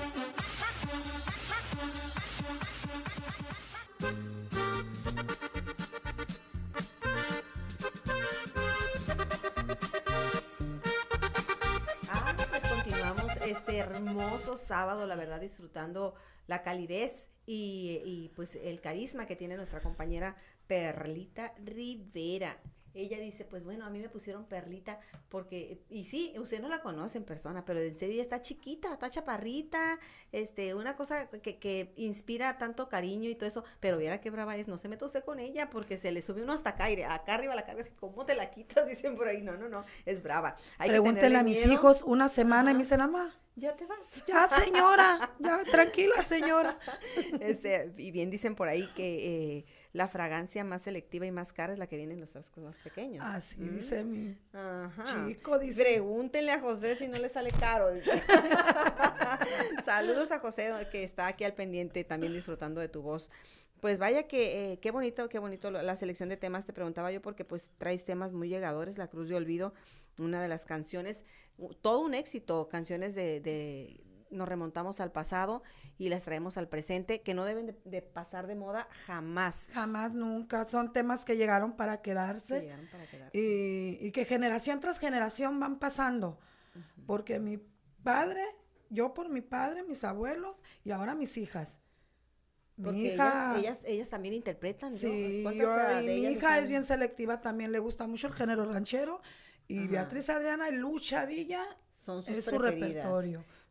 Sábado, la verdad, disfrutando la calidez y, y, pues el carisma que tiene nuestra compañera Perlita Rivera. Ella dice, pues bueno, a mí me pusieron Perlita porque, y sí, usted no la conoce en persona, pero en serio está chiquita, está chaparrita, este, una cosa que, que inspira tanto cariño y todo eso, pero viera qué brava es, no se meta usted con ella porque se le sube uno hasta acá, y acá arriba la carga, así, ¿cómo te la quitas? Dicen por ahí, no, no, no, es brava. Hay Pregúntenle a mis miedo. hijos una semana y me dicen, mamá, Ya te vas. ya señora, ya tranquila señora. Este, y bien dicen por ahí que eh, la fragancia más selectiva y más cara es la que viene en los frascos más pequeños. Así Mm. dice mi Ajá. chico, dice. Pregúntenle a José si no le sale caro. dice. Saludos a José que está aquí al pendiente también disfrutando de tu voz. Pues vaya que eh, qué bonito, qué bonito lo- la selección de temas. Te preguntaba yo porque pues traes temas muy llegadores. La Cruz de Olvido, una de las canciones, todo un éxito, canciones de, de- nos remontamos al pasado y las traemos al presente, que no deben de, de pasar de moda jamás. Jamás, nunca. Son temas que llegaron para Se quedarse llegaron para quedarse. y, y que generación tras generación van pasando. Porque mi padre, yo por mi padre, mis abuelos y ahora mis hijas. Mi Porque hija, ellas, ellas, ellas también interpretan, sí, ¿Cuántas, yo- de mi ellas hija es bien selectiva, también le gusta mucho el género ranchero. Y Ajá. Beatriz Adriana y Lucha Villa Son sus es su preferidas.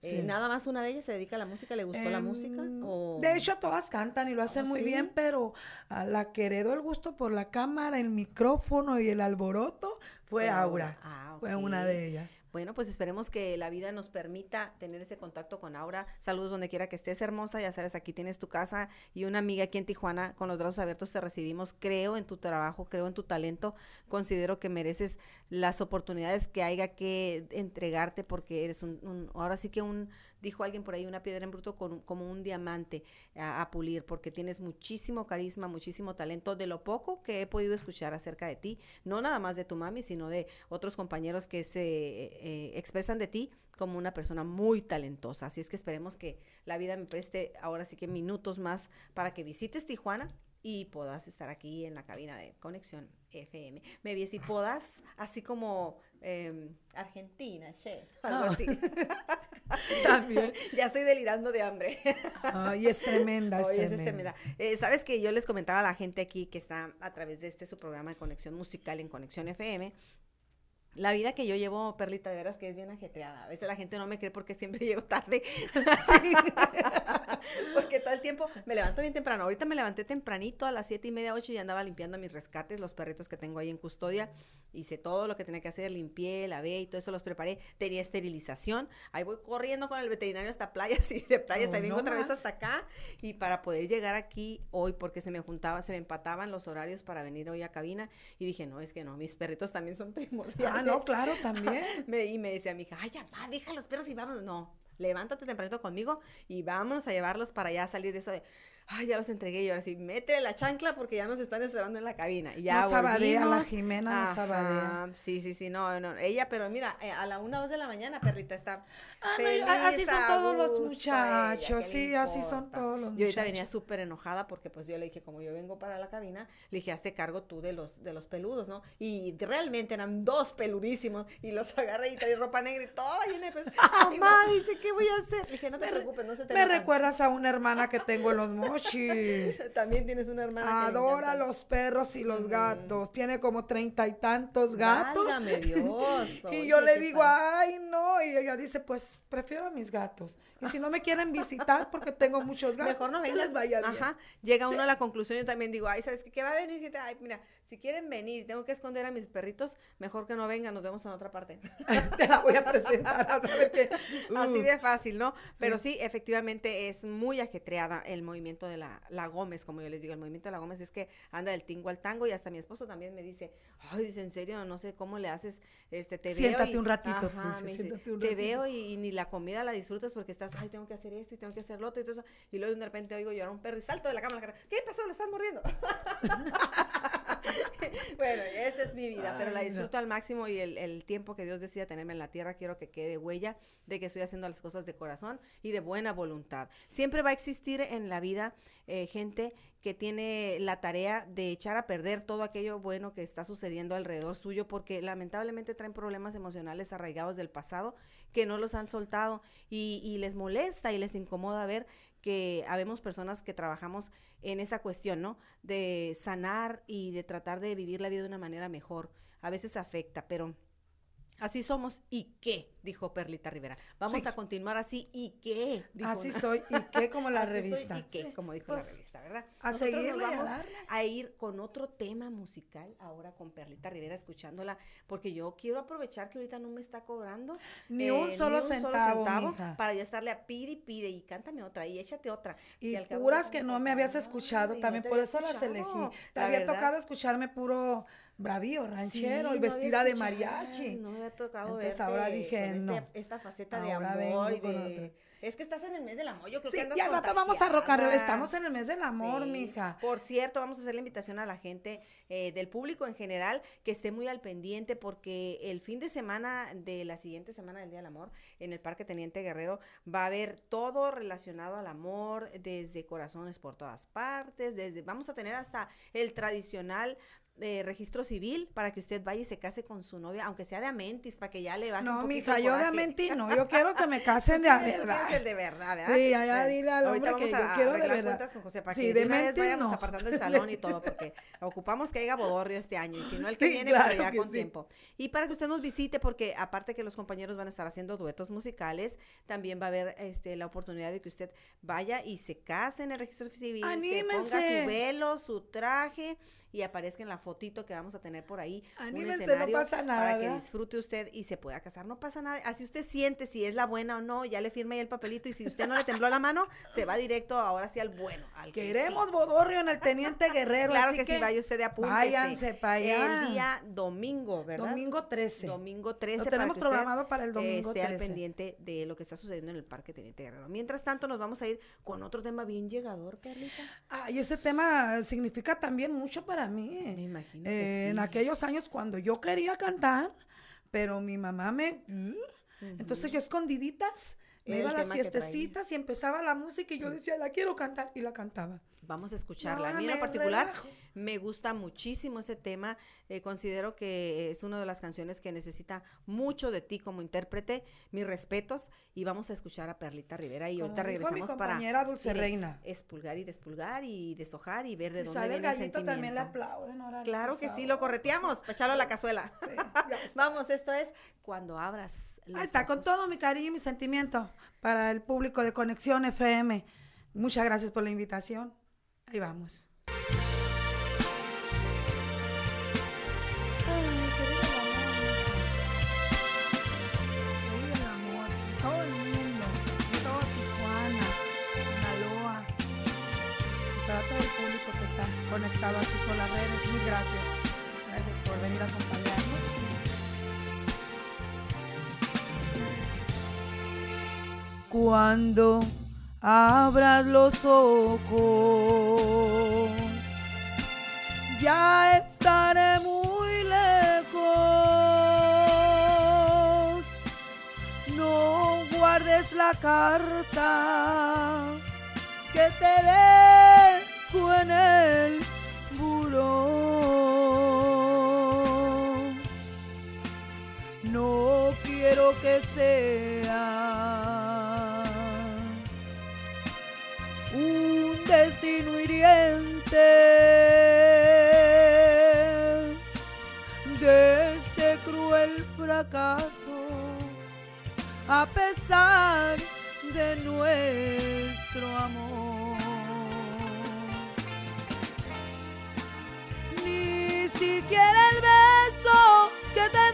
Repertorio. Eh, sí. Nada más una de ellas se dedica a la música, ¿le gustó la música? Em, O... De hecho, todas cantan y lo hacen ¿Oh, muy sí? bien, pero a la que heredó el gusto por la cámara, el micrófono y el alboroto fue, Aura. Ah, Fue una de ellas. Bueno, pues esperemos que la vida nos permita tener ese contacto con Aura. Saludos donde quiera que estés, hermosa. Ya sabes, aquí tienes tu casa y una amiga aquí en Tijuana. Con los brazos abiertos te recibimos. Creo en tu trabajo, creo en tu talento. Considero que mereces las oportunidades que haya que entregarte porque eres un, un- ahora sí que un, dijo alguien por ahí, una piedra en bruto con, como un diamante a, a pulir porque tienes muchísimo carisma, muchísimo talento. De lo poco que he podido escuchar acerca de ti, no nada más de tu mami, sino de otros compañeros que se eh, expresan de ti como una persona muy talentosa. Así es que esperemos que la vida me preste ahora sí que minutos más para que visites Tijuana y puedas estar aquí en la cabina de Conexión FM. Me vi si puedas, así como em, Argentina, che, algo Ah. así. También. Ya estoy delirando de hambre. Ay, es tremenda, es es tremenda. tremenda. Eh, Sabes que yo les comentaba a la gente aquí que está a través de este su programa de conexión musical en Conexión FM. La vida que yo llevo, Perlita, de veras que es bien ajetreada. A veces la gente no me cree porque siempre llego tarde. porque todo el tiempo me levanto bien temprano. Ahorita me levanté tempranito a las siete y media, ocho y andaba limpiando mis rescates, los perritos que tengo ahí en custodia. Hice todo lo que tenía que hacer, limpié, lavé y todo eso los preparé. Tenía esterilización. Ahí voy corriendo con el veterinario hasta playas y de playas. Oh, ahí vengo no otra vez hasta acá. Y para poder llegar aquí hoy, porque se me juntaba, se me empataban los horarios para venir hoy a cabina. Y dije, no, es que no, mis perritos también son primordiales. Ah, no, claro, también. Me- y me decía mi hija, ay, ya va, deja los perros y vámonos. No, levántate tempranito conmigo y vámonos a llevarlos para ya salir de eso de, ay, ya los entregué y ahora sí, métele la chancla porque ya nos están esperando en la cabina. Y ya No sabadea, la. Jimena no sabadea. Sí, sí, sí, no, no. Ella, pero mira, eh, a la una o dos de la mañana, perrita, está Ah, no, así son todos los muchachos, ¿qué sí, así son todos los Y ahorita venía muchachos. súper enojada porque pues yo le dije, como yo vengo para la cabina, le dije, hazte cargo tú de los, de los peludos, ¿no? Y realmente eran dos peludísimos y los agarré y traí ropa negra y toda llena de pelos. Mamá, dice, ¿qué voy a hacer? Le dije, no te preocupes, no se te Me notan". recuerdas a una hermana que tengo en los También tienes una hermana que le Adora los perros y los gatos. Tiene como treinta y tantos gatos. Válgame Dios. Y yo le digo, ay, no. Y ella dice, pues prefiero a mis gatos. Y si no me quieren visitar porque tengo muchos gatos, Mejor no vengan. vaya bien. Ajá. Llega uno a la conclusión, yo también digo, ay, ¿sabes qué? ¿Qué va a venir? Gente, Ay, mira, si quieren venir y tengo que esconder a mis perritos, mejor que no vengan, nos vemos en otra parte. Te la voy a presentar. a Así de fácil, ¿no? Pero sí, efectivamente es muy ajetreada el movimiento de la, la Gómez, como yo les digo, el movimiento de la Gómez es que anda del tingo al tango y hasta mi esposo también me dice, ay, dice, en serio, no sé cómo le haces, este, te Siéntate veo. y- un ratito, Ajá, dice, me dice, siéntate un te ratito". veo y, y ni la comida la disfrutas porque estás, ay, tengo que hacer esto y tengo que hacer lo otro y todo eso. Y luego de repente oigo llorar un perro y salto de la cama ¿qué pasó? ¿Lo están mordiendo? bueno, esa es mi vida, pero la no. disfruto al máximo y el, el tiempo que Dios decida tenerme en la tierra, quiero que quede huella de que estoy haciendo las cosas de corazón y de buena voluntad. Siempre va a existir en la vida eh, gente que tiene la tarea de echar a perder todo aquello bueno que está sucediendo alrededor suyo porque lamentablemente traen problemas emocionales arraigados del pasado que no los han soltado y, y les molesta y les incomoda ver que habemos personas que trabajamos en esa cuestión, ¿no? De sanar y de tratar de vivir la vida de una manera mejor. A veces afecta, pero así somos. ¿Y qué? Dijo Perlita Rivera. Vamos Sí. a continuar así. ¿Y qué? Dijo Así una- soy. ¿Y qué? Como la Así soy, revista. ¿Y qué? Sí, Como dijo pues, la revista, ¿verdad? a Nosotros seguirle nos a vamos a ir con otro tema musical ahora con Perlita Rivera escuchándola, porque yo quiero aprovechar que ahorita no me está cobrando Ni eh, un solo centavo, mija. para ya estarle a pide y pide y cántame otra y échate otra. Y no que no me habías escuchado, no también por eso las elegí. Te había verdad, tocado escucharme puro bravío, ranchero Sí, y no vestida de mariachi. No me había tocado Entonces, verte ahora dije, con este- no. esta faceta de amor y de... Es que estás en el mes del amor, yo creo Sí, que andas ya rato vamos a contagiada. estamos en el mes del amor, Sí. mija. Por cierto, vamos a hacer la invitación a la gente eh, del público en general que esté muy al pendiente porque el fin de semana de la siguiente semana del Día del Amor en el Parque Teniente Guerrero va a haber todo relacionado al amor, desde corazones por todas partes, desde vamos a tener hasta el tradicional eh, registro civil para que usted vaya y se case con su novia, aunque sea de Amentis, para que ya le baje un No, poquito mija, yo de coraje. Amenti no, yo quiero que me casen de a verdad. el de verdad, ¿verdad? Sí, allá dile al hombre que vamos yo a quiero de verdad. cuentas con José para Sí, que de de una vez vayamos no. apartando el salón y todo, porque ocupamos que haya bodorrio este año y si no el que Sí, viene, claro pero ya que con sí. tiempo. Y para que usted nos visite, porque aparte que los compañeros van a estar haciendo duetos musicales, también va a haber este la oportunidad de que usted vaya y se case en el registro civil, se ponga ¡Anímense! su velo, su traje y aparezca en la fotito que vamos a tener por ahí, un Anímense, no escenario pasa nada, para que disfrute usted y se pueda casar. No pasa nada. Así usted siente si es la buena o no, ya le firma ahí el papelito y si usted no le tembló la mano, se va directo ahora sí al bueno. Al que Queremos sí. bodorrio en el Teniente Guerrero. Claro así que, sí, vaya usted de apúntese. Váyanse para allá. El día domingo, ¿verdad? Domingo 13. Domingo 13. Lo para tenemos que usted, programado para el eh, domingo esté al 13. pendiente de lo que está sucediendo en el Parque Teniente Guerrero. Mientras tanto, nos vamos a ir con otro tema bien llegador, Carlita. Ay, ese tema significa también mucho para mí. Me imagino Eh, que En aquellos años cuando yo quería cantar, pero mi mamá me... Entonces yo escondiditas Me iba a el las fiestecitas y empezaba la música y yo decía, la quiero cantar y la cantaba. Vamos a escucharla. a ahora mí en particular relajo. me gusta muchísimo ese tema. eh, considero que es una de las canciones que necesita mucho de ti como intérprete. Mis respetos. Y vamos a escuchar a Perlita Rivera. Y Como ahorita dijo mi regresamos para Dulce Reina. espulgar y despulgar y deshojar y ver de Si dónde sale el viene el gallito también le aplauden. órale, Claro que sí, favor. lo correteamos, para echarlo a la cazuela. Sí. Vamos, esto es cuando abras Ahí está, con todo mi cariño y mi sentimiento para el público de Conexión FM. Muchas gracias por la invitación. Ahí vamos. Todo el mundo, en todo Tijuana, Sinaloa. Y para todo el público que está conectado aquí por las redes, mil gracias. Gracias por venir a acompañarnos. Cuando abras los ojos, ya estaré muy lejos. No guardes la carta que te dejo en el buró. No quiero que sea destino hiriente de este cruel fracaso, a pesar de nuestro amor. Ni siquiera el beso que te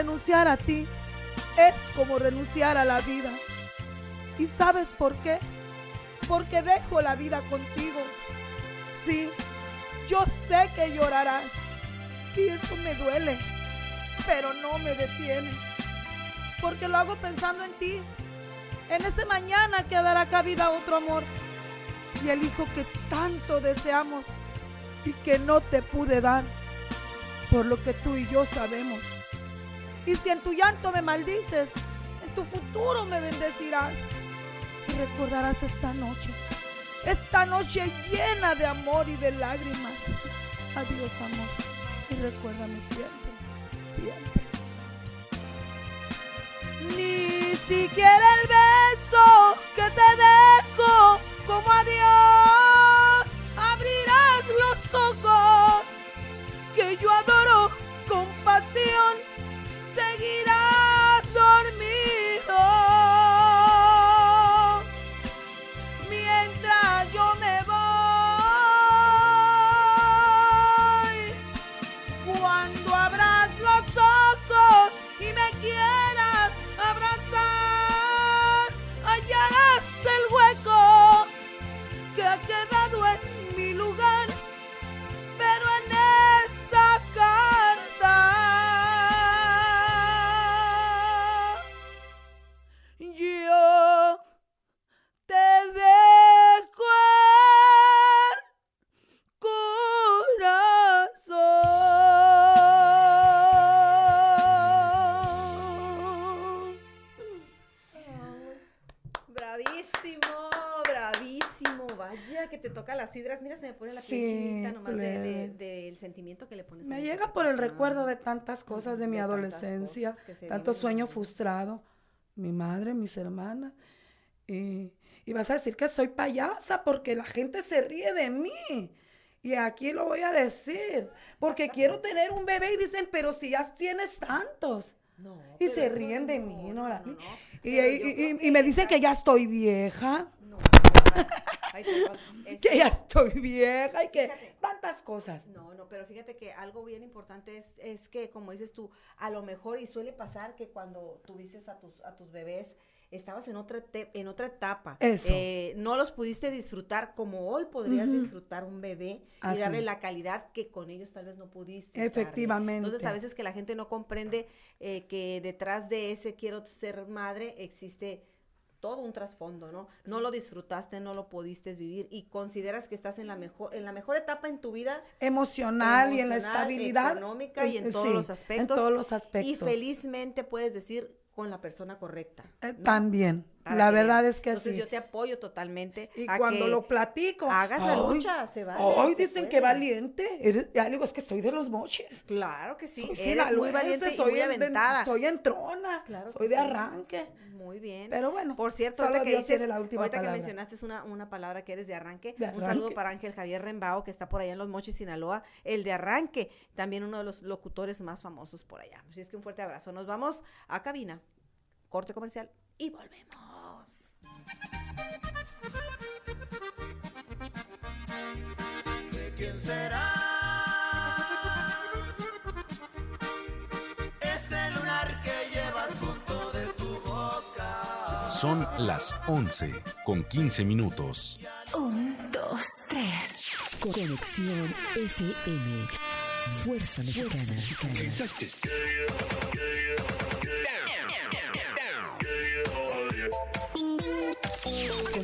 renunciar a ti es como renunciar a la vida. ¿Y sabes por qué? Porque dejo la vida contigo. Sí, yo sé que llorarás. Y eso me duele, pero no me detiene. Porque lo hago pensando en ti, en ese mañana que dará cabida a otro amor. Y el hijo que tanto deseamos y que no te pude dar, por lo que tú y yo sabemos. Y si en tu llanto me maldices, en tu futuro me bendecirás. Y recordarás esta noche, esta noche llena de amor y de lágrimas. Adiós, amor. Y recuérdame siempre, siempre. Ni siquiera el beso que te dejo como adiós sentimiento que le pones. a Me llega por el recuerdo de tantas cosas de mi de adolescencia, tanto sueño frustrado, mi madre, mis hermanas. Y, y vas a decir que soy payasa porque la gente se ríe de mí. Y aquí lo voy a decir, porque quiero tener un bebé y dicen, pero si ya tienes tantos. No, Y se ríen de no, mí. Y, y- me dicen que ya estoy vieja, No, ay, que Este, ya estoy vieja y que Fíjate. tantas cosas. No, no, pero fíjate que algo bien importante es, es que, como dices tú, a lo mejor, y suele pasar que cuando tuviste a tus, a tus bebés, estabas en otra, te- en otra etapa. Eso. Eh, no los pudiste disfrutar como hoy podrías disfrutar un bebé Así y darle es. la calidad que con ellos tal vez no pudiste. darle. Efectivamente. Entonces, a veces que la gente no comprende eh, que detrás de ese quiero ser madre existe todo un trasfondo, ¿no? No lo disfrutaste, no lo pudiste vivir y consideras que estás en la mejor en la mejor etapa en tu vida Emocional, y en la estabilidad. económica y en todos sí, los aspectos. En todos los aspectos. y felizmente puedes decir con la persona correcta. Eh. También. La verdad es que Entonces yo te apoyo totalmente. Y a cuando que lo platico. hagas la "Ay, lucha, se Ay, se dicen que puede". valiente. Eres- ya digo, es que soy de los moches. Claro que sí, Soy eres muy valiente y soy muy en- de- aventada. soy entrona. Claro soy de sí. arranque. Muy bien. Pero bueno. Por cierto, ahorita que dices, la última ahorita que mencionaste una, una palabra que eres de arranque, De un saludo para Ángel Javier Rembao, que está por allá en Los Mochis, Sinaloa, el de arranque, también uno de los locutores más famosos por allá. Así es que un fuerte abrazo. Nos vamos a cabina, corte comercial y volvemos. ¿De quién será? Lunar que llevas junto de tu boca. Son las 11 con 15 minutos. Un, dos, tres. Conexión FM. Fuerza Mexicana. Con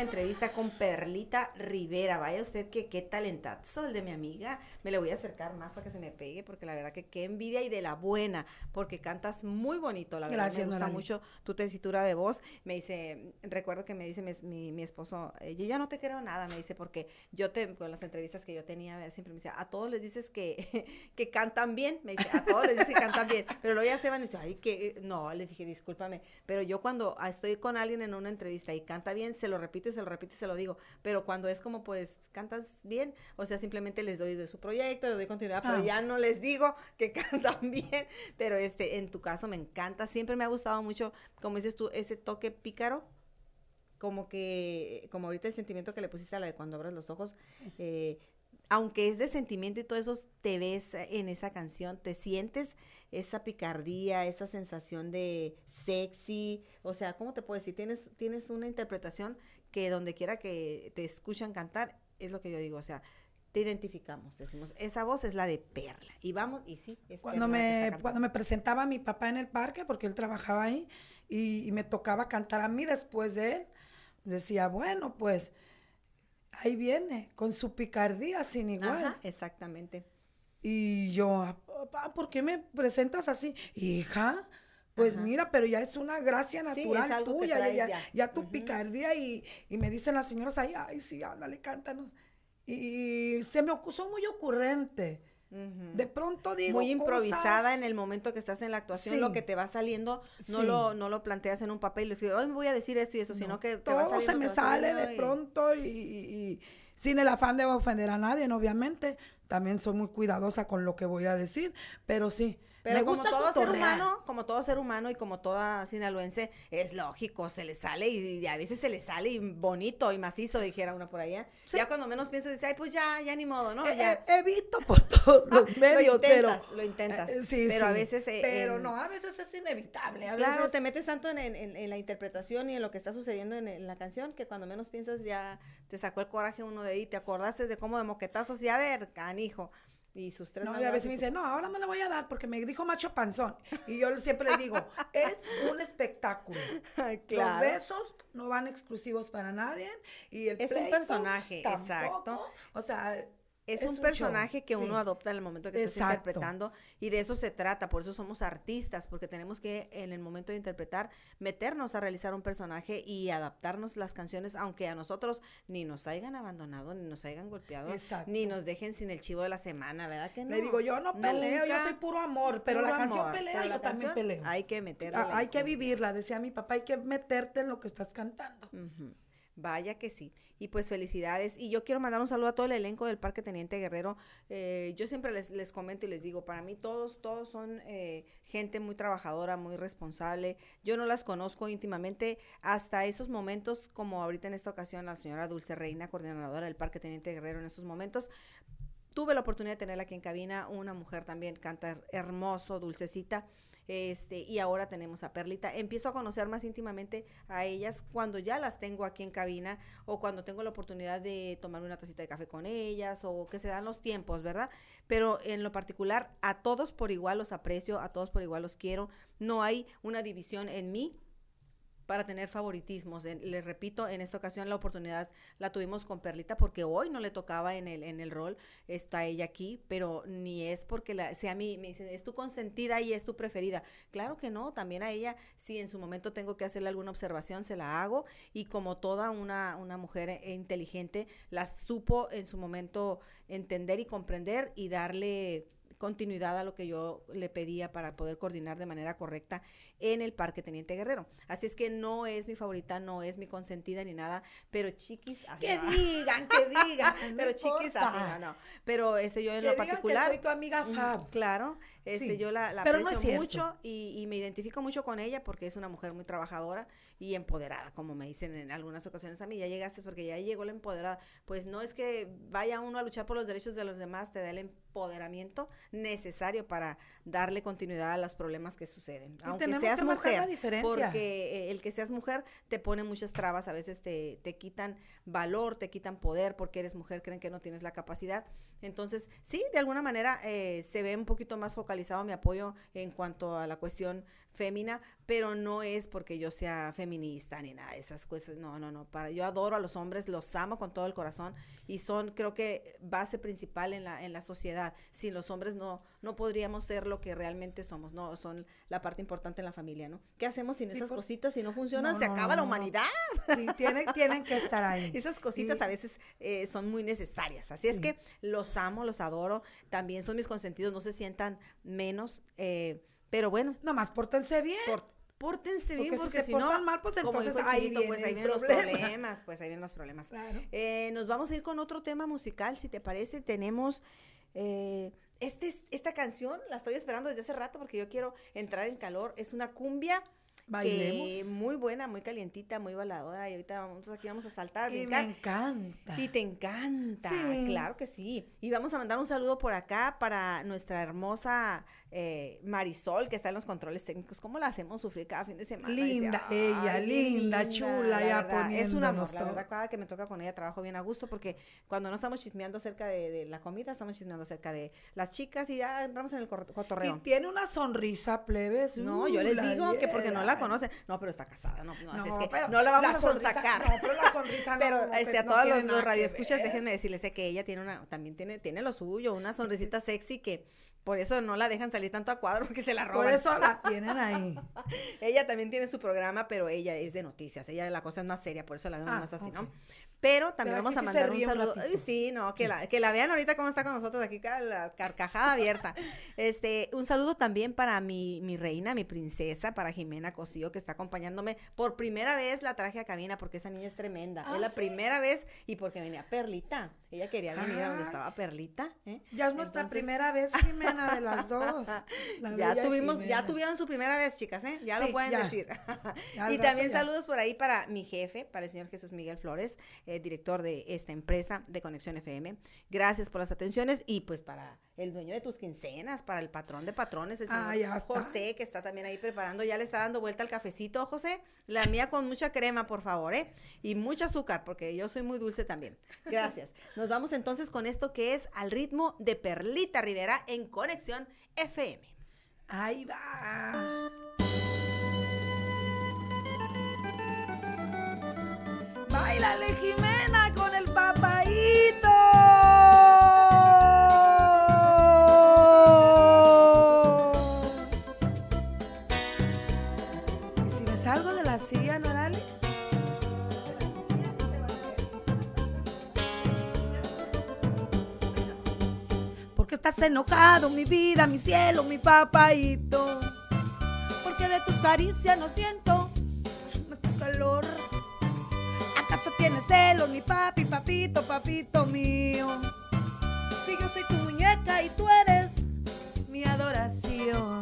Entrevista con Rivera. Vaya usted que qué talentazo el de mi amiga. Me le voy a acercar más para que se me pegue, porque la verdad que qué envidia y de la buena, porque cantas muy bonito, la verdad. Gracias, me gusta mucho tu tesitura de voz. Me dice, recuerdo que me dice mi, mi- mi esposo, eh, yo ya no te creo nada, me dice, porque yo te, con las entrevistas que yo tenía, eh, siempre me decía, a todos les dices que, que cantan bien, me dice, a todos les dices que cantan bien, pero luego ya se van y dice, ay, que, no, le dije, discúlpame, pero yo cuando estoy con alguien en una entrevista y canta bien, se lo repito se lo repito y se lo digo, pero cuando es como, pues, cantas bien, o sea, simplemente les doy de su proyecto, les doy continuidad, pero Ah. ya no les digo que cantan bien, pero este, en tu caso me encanta, siempre me ha gustado mucho, como dices tú, ese toque pícaro, como que, como ahorita el sentimiento que le pusiste a la de cuando abras los ojos, eh, aunque es de sentimiento y todo eso, te ves en esa canción, te sientes esa picardía, esa sensación de sexy, o sea, ¿cómo te puedo decir? Tienes, tienes una interpretación que donde quiera que te escuchan cantar, es lo que yo digo, o sea, te identificamos, decimos, esa voz es la de Perla, y vamos, y sí, es Cuando me, cuando me presentaba a mi papá en el parque, porque él trabajaba ahí, y, y me tocaba cantar a mí después de él, decía, bueno, pues ahí viene, con su picardía sin igual. Ajá, exactamente. Y yo, "Ah, papá, ¿por qué me presentas así? Hija, pues Ajá. mira, pero ya es una gracia natural tuya, ya, tu picardía y, y me dicen las señoras ahí, ay, sí, ándale, cántanos. Y, se me ocu- soy muy ocurrente. De pronto digo muy improvisada cosas- en el momento que estás en la actuación, Sí. lo que te va saliendo, no Sí. lo, no lo planteas en un papel y dices, hoy voy a decir esto y eso, sino No, que te va todo se me sale de y- pronto y, y- y sin el afán de ofender a nadie, obviamente. También soy muy cuidadosa con lo que voy a decir, pero sí. Pero me como gusta todo ser humano, como todo ser humano y como toda sinaloense, es lógico, se le sale y, y a veces se le sale y bonito y macizo, dijera una por allá. Sí. Ya cuando menos piensas, dices, ay, pues ya, ya ni modo, ¿no? Eh, ya. eh, evito por todos los medios, lo intentas, pero lo intentas. eh, sí, pero a veces... eh, pero no, a veces es inevitable. A Claro, te metes tanto en, en- en- en la interpretación y en lo que está sucediendo en, en la canción que cuando menos piensas ya te sacó el coraje uno de ahí, te acordaste de cómo de moquetazos y a ver, canijo. Y sus tres No, y a veces me dice, no, ahora no le voy a dar porque me dijo macho panzón. Y yo siempre le digo, es un espectáculo. Ay, Los claro. besos no van exclusivos para nadie. Y el Es un personaje, tampoco. exacto. O sea, Es, Es un un personaje show, que uno adopta en el momento que estás Exacto. interpretando y de eso se trata, por eso somos artistas, porque tenemos que en el momento de interpretar meternos a realizar un personaje y adaptarnos las canciones, aunque a nosotros ni nos hayan abandonado, ni nos hayan golpeado, Exacto. ni nos dejen sin el chivo de la semana, ¿verdad que no? le digo, yo no peleo, yo soy puro amor, pero la canción amor, pelea yo también peleo. Hay que meterle. Ah, hay que vivirla, decía mi papá, hay que meterte en lo que estás cantando. Ujú. Vaya que sí. Y pues felicidades. Y yo quiero mandar un saludo a todo el elenco del Parque Teniente Guerrero. Eh, yo siempre les, les comento y les digo, para mí todos, todos son eh, gente muy trabajadora, muy responsable. Yo no las conozco íntimamente hasta esos momentos, como ahorita en esta ocasión, la señora Dulce Reina, coordinadora del Parque Teniente Guerrero en esos momentos. Tuve la oportunidad de tenerla aquí en cabina, una mujer también canta hermoso, dulcecita. Este, y ahora tenemos a Perlita. Empiezo a conocer más íntimamente a ellas cuando ya las tengo aquí en cabina o cuando tengo la oportunidad de tomarme una tacita de café con ellas o que se dan los tiempos, ¿verdad? Pero en lo particular, a todos por igual los aprecio, a todos por igual los quiero. No hay una división en mí para tener favoritismos. Les repito, en esta ocasión la oportunidad la tuvimos con Perlita porque hoy no le tocaba en el, en el rol, está ella aquí, pero ni es porque la, sea mi, me dicen, es tu consentida y es tu preferida. Claro que no, también a ella, si en su momento tengo que hacerle alguna observación, se la hago y como toda una, una mujer eh, inteligente, la supo en su momento entender y comprender y darle continuidad a lo que yo le pedía para poder coordinar de manera correcta en el Parque Teniente Guerrero. Así es que no es mi favorita, no es mi consentida ni nada, pero chiquis así Que no. digan, que digan. pero chiquis así no, no. Pero este yo en Que lo digan que particular soy tu amiga Fab. Claro, este, Sí, yo la, la no aprecio mucho y, y me identifico mucho con ella porque es una mujer muy trabajadora y empoderada, como me dicen en algunas ocasiones a mí, ya llegaste porque ya llegó la empoderada. Pues no es que vaya uno a luchar por los derechos de los demás, te da el empoderamiento necesario para darle continuidad a los problemas que suceden. Aunque tenemos seas mujer, porque eh, el que seas mujer te pone muchas trabas, a veces te, te quitan valor, te quitan poder porque eres mujer, creen que no tienes la capacidad. Entonces, sí, de alguna manera eh, se ve un poquito más focalizado mi apoyo en cuanto a la cuestión fémina, pero no es porque yo sea feminista ni nada de esas cosas. No, no, no. Para, yo adoro a los hombres, los amo con todo el corazón y son, creo que, base principal en la, en la sociedad. Sin los hombres no, no podríamos ser lo que realmente somos, no, son la parte importante en la familia, ¿no? ¿Qué hacemos sin Sí, esas por- cositas? Si no funcionan, No, se no, acaba no, la humanidad. Sí, tienen, tienen que estar ahí. Esas cositas a veces eh, son muy necesarias. Así es Sí. que los amo, los adoro. También son mis consentidos, no se sientan menos. eh, pero bueno, Nomás pórtense bien. por, pórtense bien, Porque si porque se si no, portan mal, pues como entonces el ahí pues viene ahí el vienen los problema. problemas, pues ahí vienen los problemas. Claro. Eh, nos vamos a ir con otro tema musical, si te parece. Tenemos eh, este, esta canción, la estoy esperando desde hace rato porque yo quiero entrar en calor. Es una cumbia que muy buena, muy calientita, muy baladora. Y ahorita vamos, aquí vamos a saltar, Y me encanta. Y te encanta, Sí. claro que sí. Y vamos a mandar un saludo por acá para nuestra hermosa eh, Marisol, que está en los controles técnicos. ¿Cómo la hacemos sufrir cada fin de semana? Linda ella, "Ay, bien linda, chula, la ya verdad. Es un amor, la verdad, cada que me toca con ella trabajo bien a gusto, porque cuando no estamos chismeando acerca de, de la comida, estamos chismeando acerca de las chicas y ya entramos en el Y cotorreo. tiene una sonrisa, plebes. No, yo les Uh, digo que porque no la conocen. No, pero está casada, no, no, así es que pero no la vamos la a sonsacar. no, pero la sonrisa no, Pero no, este, pues, a todos los, radioescuchas, déjenme decirles que ella tiene una, también tiene, tiene lo suyo, una sonrisita sexy que por eso no la dejan salir tanto a cuadro porque se la roban. Por eso la tienen ahí. Ella también tiene su programa, pero ella es de noticias. Ella la cosa es más seria, por eso la vemos Ah, más así, ¿no? Pero también Pero vamos a mandar un un saludo. Ay, sí, no, que la, que la vean ahorita cómo está con nosotros aquí, la carcajada abierta. Este, un saludo también para mi, mi reina, mi princesa, para Jimena Cosío, que está acompañándome. Por primera vez la traje a cabina porque esa niña es tremenda. Ah, es la ¿sí? primera vez y porque venía Perlita. Ella quería venir a donde Ah. estaba Perlita. ¿eh? Ya es nuestra Entonces- primera vez, Jimena, de las dos. La Ya tuvimos, ya tuvieron su primera vez, chicas, ¿eh? Ya lo pueden ya. decir. Y también ya. saludos por ahí para mi jefe, para el señor Jesús Miguel Flores, eh, director de esta empresa de Conexión FM. Gracias por las atenciones y pues para el dueño de tus quincenas, para el patrón de patrones, el señor Ah. José, que está también ahí preparando, ya le está dando vuelta al cafecito, José. La mía con mucha crema, por favor, ¿eh? Y mucho azúcar, porque yo soy muy dulce también. Gracias. Nos vamos entonces con esto que es al ritmo de Perlita Rivera en Conexión FM. Ahí va. Báilale, Jimena, con el papaíto. ¿Y si me salgo de la silla, Norali? Porque estás enojado, mi vida, mi cielo, mi papaíto. Porque de tus caricias no siento calor. ¿Acaso tienes celos, mi papi, papito, papito mío? Si yo soy tu muñeca y tú eres mi adoración.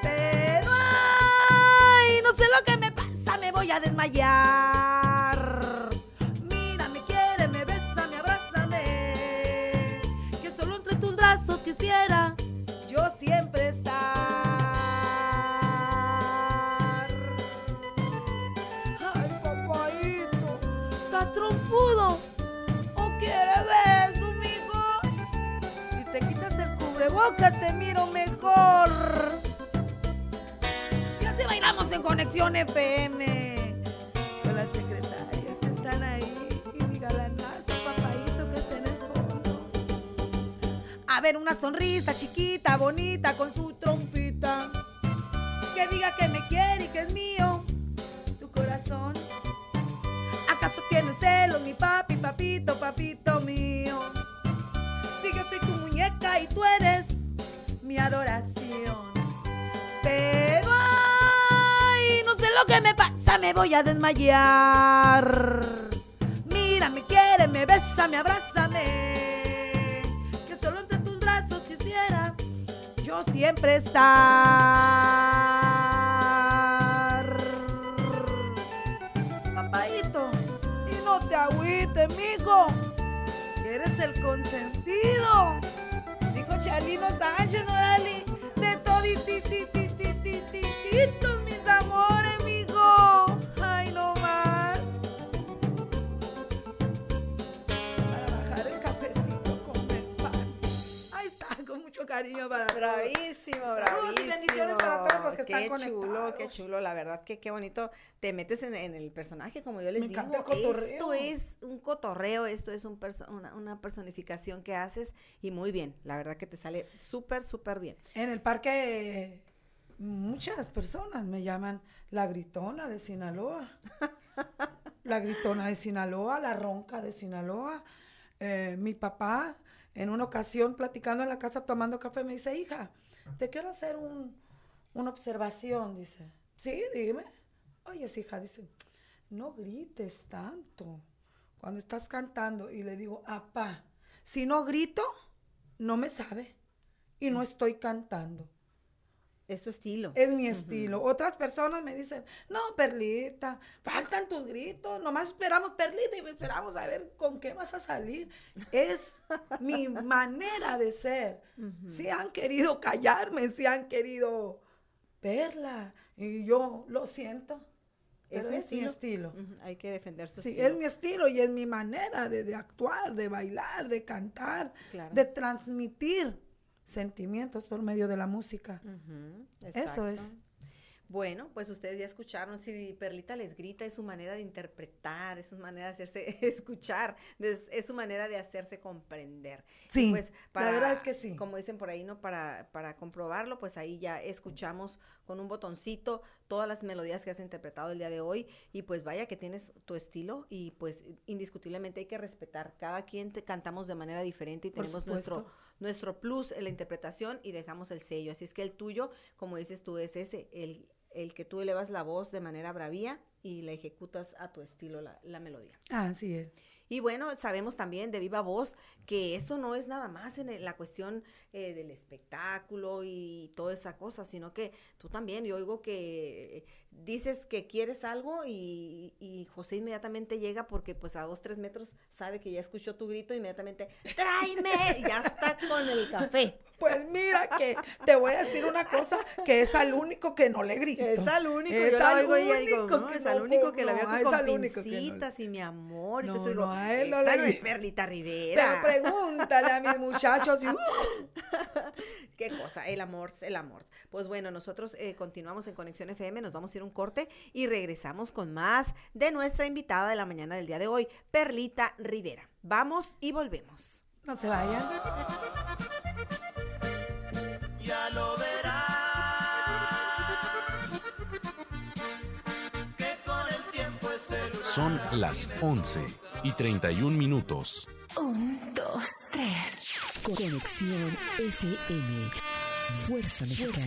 Pero ay, no sé lo que me pasa, me voy a desmayar. Cubrebocas te miro mejor. Y así bailamos en Conexión FM. Con las secretarias que están ahí y mi galanazo, papaito, que está en el fondo. A ver, una sonrisa chiquita, bonita, con su trompita. Que diga que me quiere y que es mío tu corazón. ¿Acaso tienes celos, mi papi, papito, papito mío? Si soy tu muñeca y tú eres adoración. Pero ay, no sé lo que me pasa, me voy a desmayar. Mira, me quiere, me besa, me abrázame. Que solo entre tus brazos quisiera yo siempre estar. Papaito, y no te agüites, mijo. Eres el consentido. Dijo Chalino Sánchez, Norali, de toditititititititos, cariño para todos. Bravísimo, Saludos y bravísimo. bendiciones para todos los que qué están chulo, qué conectados. chulo, la verdad que qué bonito. Te metes en, en el personaje, como yo les Me digo. Esto es un cotorreo, esto es un perso- una, una personificación que haces y muy bien. La verdad que te sale súper, súper bien. En el parque muchas personas me llaman la gritona de Sinaloa. La gritona de Sinaloa, la ronca de Sinaloa. Eh, mi papá, en una ocasión, platicando en la casa, tomando café, me dice, hija, te quiero hacer un- una observación, dice. Sí, dime. Oye, hija, dice, no grites tanto cuando estás cantando. Y le digo, apá, si no grito, no me sabe. Y no estoy cantando. Es tu estilo. Es mi estilo. Otras personas me dicen, no, Perlita, faltan tus gritos, nomás esperamos Perlita y esperamos a ver con qué vas a salir. Es mi manera de ser. Si han querido callarme, si han querido Perla, y yo lo siento, Es mi es, mi estilo. Hay que defender su Sí, estilo. es mi estilo y es mi manera de, de actuar, de bailar, de cantar, Claro. de transmitir sentimientos por medio de la música. Eso es. Bueno, pues ustedes ya escucharon, si Perlita les grita, es su manera de interpretar, es su manera de hacerse escuchar, es, es su manera de hacerse comprender. Y Sí, pues la verdad es que sí. Como dicen por ahí, ¿no? Para, para comprobarlo, pues ahí ya escuchamos con un botoncito todas las melodías que has interpretado el día de hoy y pues vaya que tienes tu estilo y pues indiscutiblemente hay que respetar. Cada quien te cantamos de manera diferente y tenemos nuestro. Nuestro plus en la interpretación y dejamos el sello. Así es que el tuyo, como dices tú, es ese, el, el que tú elevas la voz de manera bravía y la ejecutas a tu estilo, la, la melodía. Así es. Y bueno, sabemos también de viva voz que esto no es nada más en la cuestión eh, del espectáculo y toda esa cosa, sino que tú también, yo oigo que eh, dices que quieres algo y, y José inmediatamente llega porque pues a dos, tres metros sabe que ya escuchó tu grito, inmediatamente, tráeme, y ya está con el café. Pues mira que te voy a decir una cosa, que es al único que no le grito. Es al único, Es yo la al oigo y digo, único no, que es al único que la veo no, con que no pincitas y mi amor, entonces digo, esta no es. Perlita Pero Rivera. pregúntale a mis muchachos y, ¡uh! Qué cosa, el amor, el amor. Pues bueno, nosotros eh, continuamos en Conexión FM, nos vamos a ir a un corte y regresamos con más de nuestra invitada de la mañana del día de hoy, Perlita Rivera. Vamos y volvemos. no se vayan. ya lo verás. Que con el tiempo es celular. Son las 11 y 31 minutos. Un, dos, tres. Conexión FM. Fuerza Mexicana.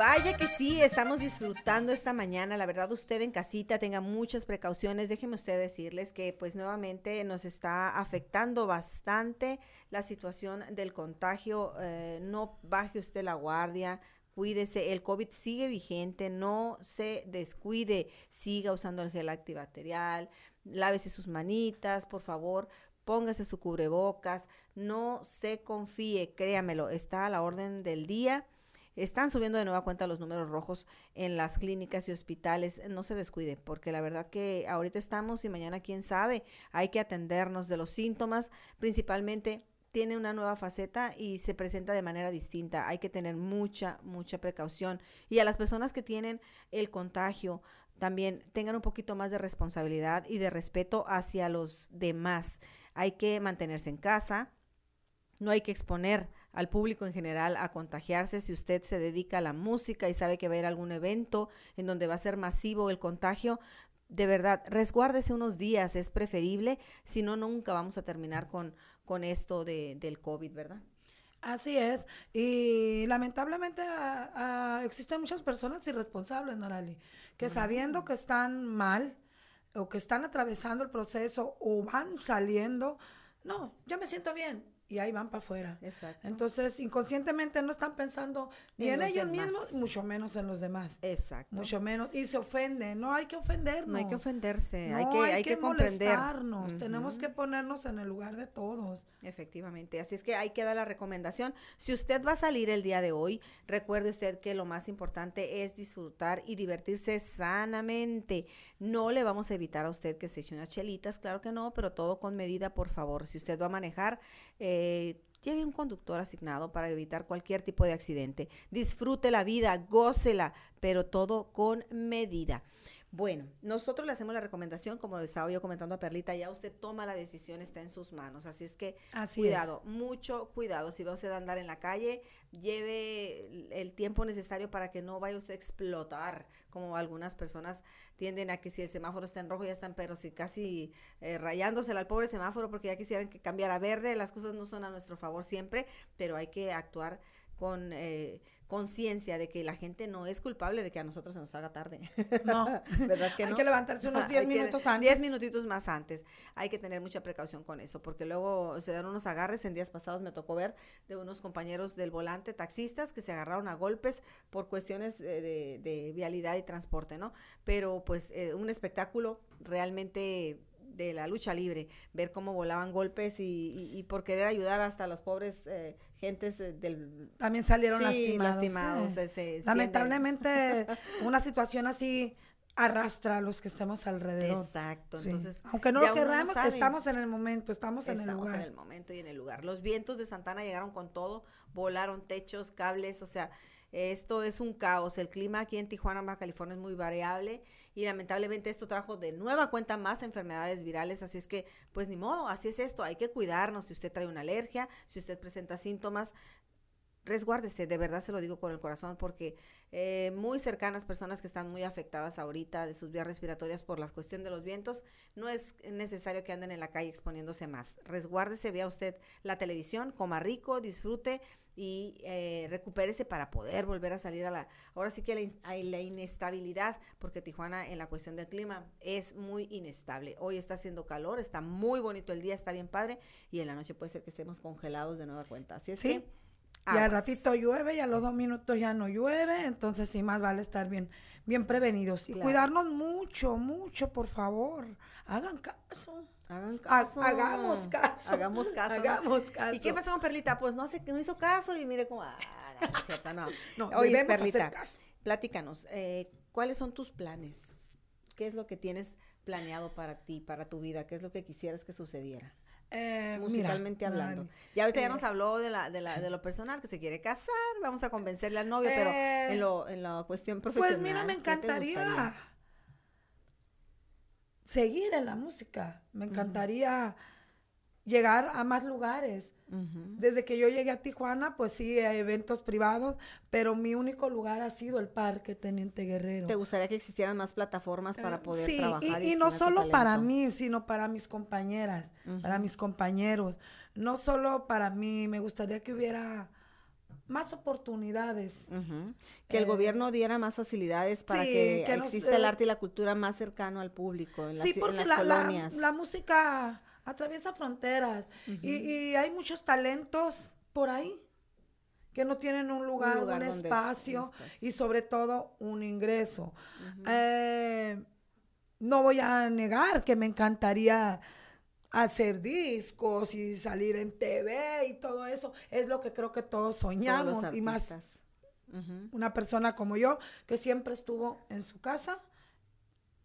Vaya que sí, estamos disfrutando esta mañana. La verdad, usted en casita tenga muchas precauciones. Déjeme usted decirles que pues nuevamente nos está afectando bastante la situación del contagio. Eh, no baje usted la guardia. Cuídese, el COVID sigue vigente, no se descuide, siga usando el gel antibacterial, lávese sus manitas, por favor, póngase su cubrebocas, no se confíe, créamelo, está a la orden del día. Están subiendo de nueva cuenta los números rojos en las clínicas y hospitales. No se descuide, porque la verdad que ahorita estamos y mañana quién sabe. Hay que atendernos de los síntomas, principalmente tiene una nueva faceta y se presenta de manera distinta. Hay que tener mucha, mucha precaución. Y a las personas que tienen el contagio, también tengan un poquito más de responsabilidad y de respeto hacia los demás. Hay que mantenerse en casa, no hay que exponer al público en general a contagiarse. Si usted se dedica a la música y sabe que va a ir a algún evento en donde va a ser masivo el contagio, de verdad, resguárdese unos días, es preferible, si no, nunca vamos a terminar con, con esto de, del COVID, ¿verdad? Así es. Y lamentablemente ah, ah, existen muchas personas irresponsables, Norali, que sabiendo que están mal o que están atravesando el proceso o van saliendo, no, ya me siento bien. Y ahí van para afuera. Exacto. Entonces, inconscientemente no están pensando ni En en, los ellos demás. mismos, mucho menos en los demás. Exacto. Mucho menos. Y se ofenden. No hay que ofendernos. No hay que ofenderse, hay No que, hay que, comprender. molestarnos, Tenemos que ponernos en el lugar de todos. Efectivamente, así es que ahí queda la recomendación. Si usted va a salir el día de hoy, recuerde usted que lo más importante es disfrutar y divertirse sanamente. No le vamos a evitar a usted que se eche unas chelitas, claro que no, pero todo con medida, por favor. Si usted va a manejar, eh, lleve un conductor asignado para evitar cualquier tipo de accidente. Disfrute la vida, gócela, pero todo con medida. Bueno, nosotros le hacemos la recomendación, como estaba yo comentando a Perlita, ya usted toma la decisión, está en sus manos. Así es que Así cuidado, mucho cuidado. Si va usted a andar en la calle, lleve el- el tiempo necesario para que no vaya usted a explotar, como algunas personas tienden a que si el semáforo está en rojo ya están, pero si casi eh, rayándosela al pobre semáforo porque ya quisieran que cambiara a verde, las cosas no son a nuestro favor siempre, pero hay que actuar con, eh, conciencia de que la gente no es culpable de que a nosotros se nos haga tarde. No. ¿Verdad que Hay no? que levantarse unos Ajá, 10 hay que- minutos antes. 10 minutitos más antes. Hay que tener mucha precaución con eso, porque luego se dan unos agarres. En días pasados me tocó ver de unos compañeros del volante, taxistas, que se agarraron a golpes por cuestiones eh, de, de vialidad y transporte, ¿no? Pero pues eh, un espectáculo realmente de la lucha libre, ver cómo volaban golpes y, y- y por querer ayudar hasta las pobres eh, gentes eh, del... También salieron Sí, lastimados. lastimados, sí. se sienten- Lamentablemente, una situación así arrastra a los que estemos alrededor. Exacto, Sí. entonces... Aunque no lo no sabe. estamos en el momento, estamos, en el Estamos lugar. en el momento y en el lugar. Los vientos de Santana llegaron con todo, volaron techos, cables, o sea, esto es un caos. El clima aquí en Tijuana, Baja California, es muy variable y lamentablemente esto trajo de nueva cuenta más enfermedades virales, así es que, pues ni modo, así es esto, hay que cuidarnos. Si usted trae una alergia, si usted presenta síntomas, resguárdese, de verdad se lo digo con el corazón, porque eh, muy cercanas personas que están muy afectadas ahorita de sus vías respiratorias por la cuestión de los vientos, no es necesario que anden en la calle exponiéndose más. Resguárdese, vea usted la televisión, coma rico, disfrute y eh, recupérese para poder volver a salir a la... Ahora sí que la, in- hay la inestabilidad, porque Tijuana en la cuestión del clima es muy inestable. Hoy está haciendo calor, está muy bonito el día, está bien padre, y en la noche puede ser que estemos congelados de nueva cuenta. Así es Sí. que... Y al ratito llueve y a los dos minutos ya no llueve, entonces sí más vale estar bien, bien prevenidos y Claro. cuidarnos mucho, mucho, por favor. Hagan caso. Hagan Ha- caso. hagamos caso. Hagamos caso. ¿no? Hagamos caso. ¿Y qué pasó con Perlita? Pues no que no hizo caso y mire cómo. Ah, no, es cierto, no. No, Oye, debemos hacer Perlita, caso. platícanos, eh, ¿cuáles son tus planes? ¿Qué es lo que tienes planeado para ti, para tu vida? ¿Qué es lo que quisieras que sucediera? Eh, mira, musicalmente hablando. Nani, Ya ahorita ya eh, nos habló de, la, de, la, de lo personal, que se quiere casar, vamos a convencerle al novio, pero Eh, en, lo, en la cuestión profesional. Pues mira, me ¿qué te encantaría? Seguir en la música. Me encantaría llegar a más lugares. Desde que yo llegué a Tijuana, pues sí, a eventos privados, pero mi único lugar ha sido el Parque Teniente Guerrero. ¿Te gustaría que existieran más plataformas para Eh, poder sí, trabajar? y, y no solo para mí, sino para mis compañeras, para mis compañeros. No solo para mí, me gustaría que hubiera más oportunidades. Que el Eh, gobierno diera más facilidades para sí, que, que nos, exista el eh, arte y la cultura más cercano al público en, las sí, en porque las la, la- colonias. la música atraviesa fronteras y, y hay muchos talentos por ahí que no tienen un lugar, un, lugar donde ex- un espacio, espacio. y sobre todo un ingreso. Eh, no voy a negar que me encantaría hacer discos y salir en TV y todo eso. Es lo que creo que todos soñamos y más una persona como yo que siempre estuvo en su casa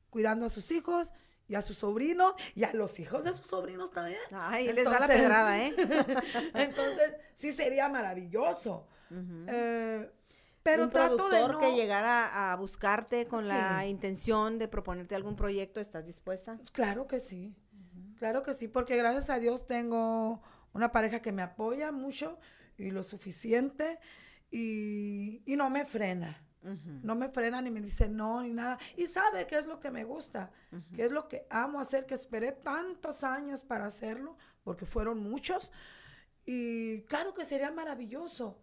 cuidando a sus hijos y a sus sobrinos y a los hijos de sus sobrinos también. Ay, les da la Entonces- pedrada, ¿eh? Entonces, sí sería maravilloso. Eh, pero un trato de no... que llegara a buscarte con la intención de proponerte algún proyecto, ¿estás dispuesta? Claro que sí, claro que sí, porque gracias a Dios tengo una pareja que me apoya mucho y lo suficiente y, y no me frena. No me frena ni me dice no ni nada. Y sabe qué es lo que me gusta, qué es lo que amo hacer, que esperé tantos años para hacerlo, porque fueron muchos. Y claro que sería maravilloso.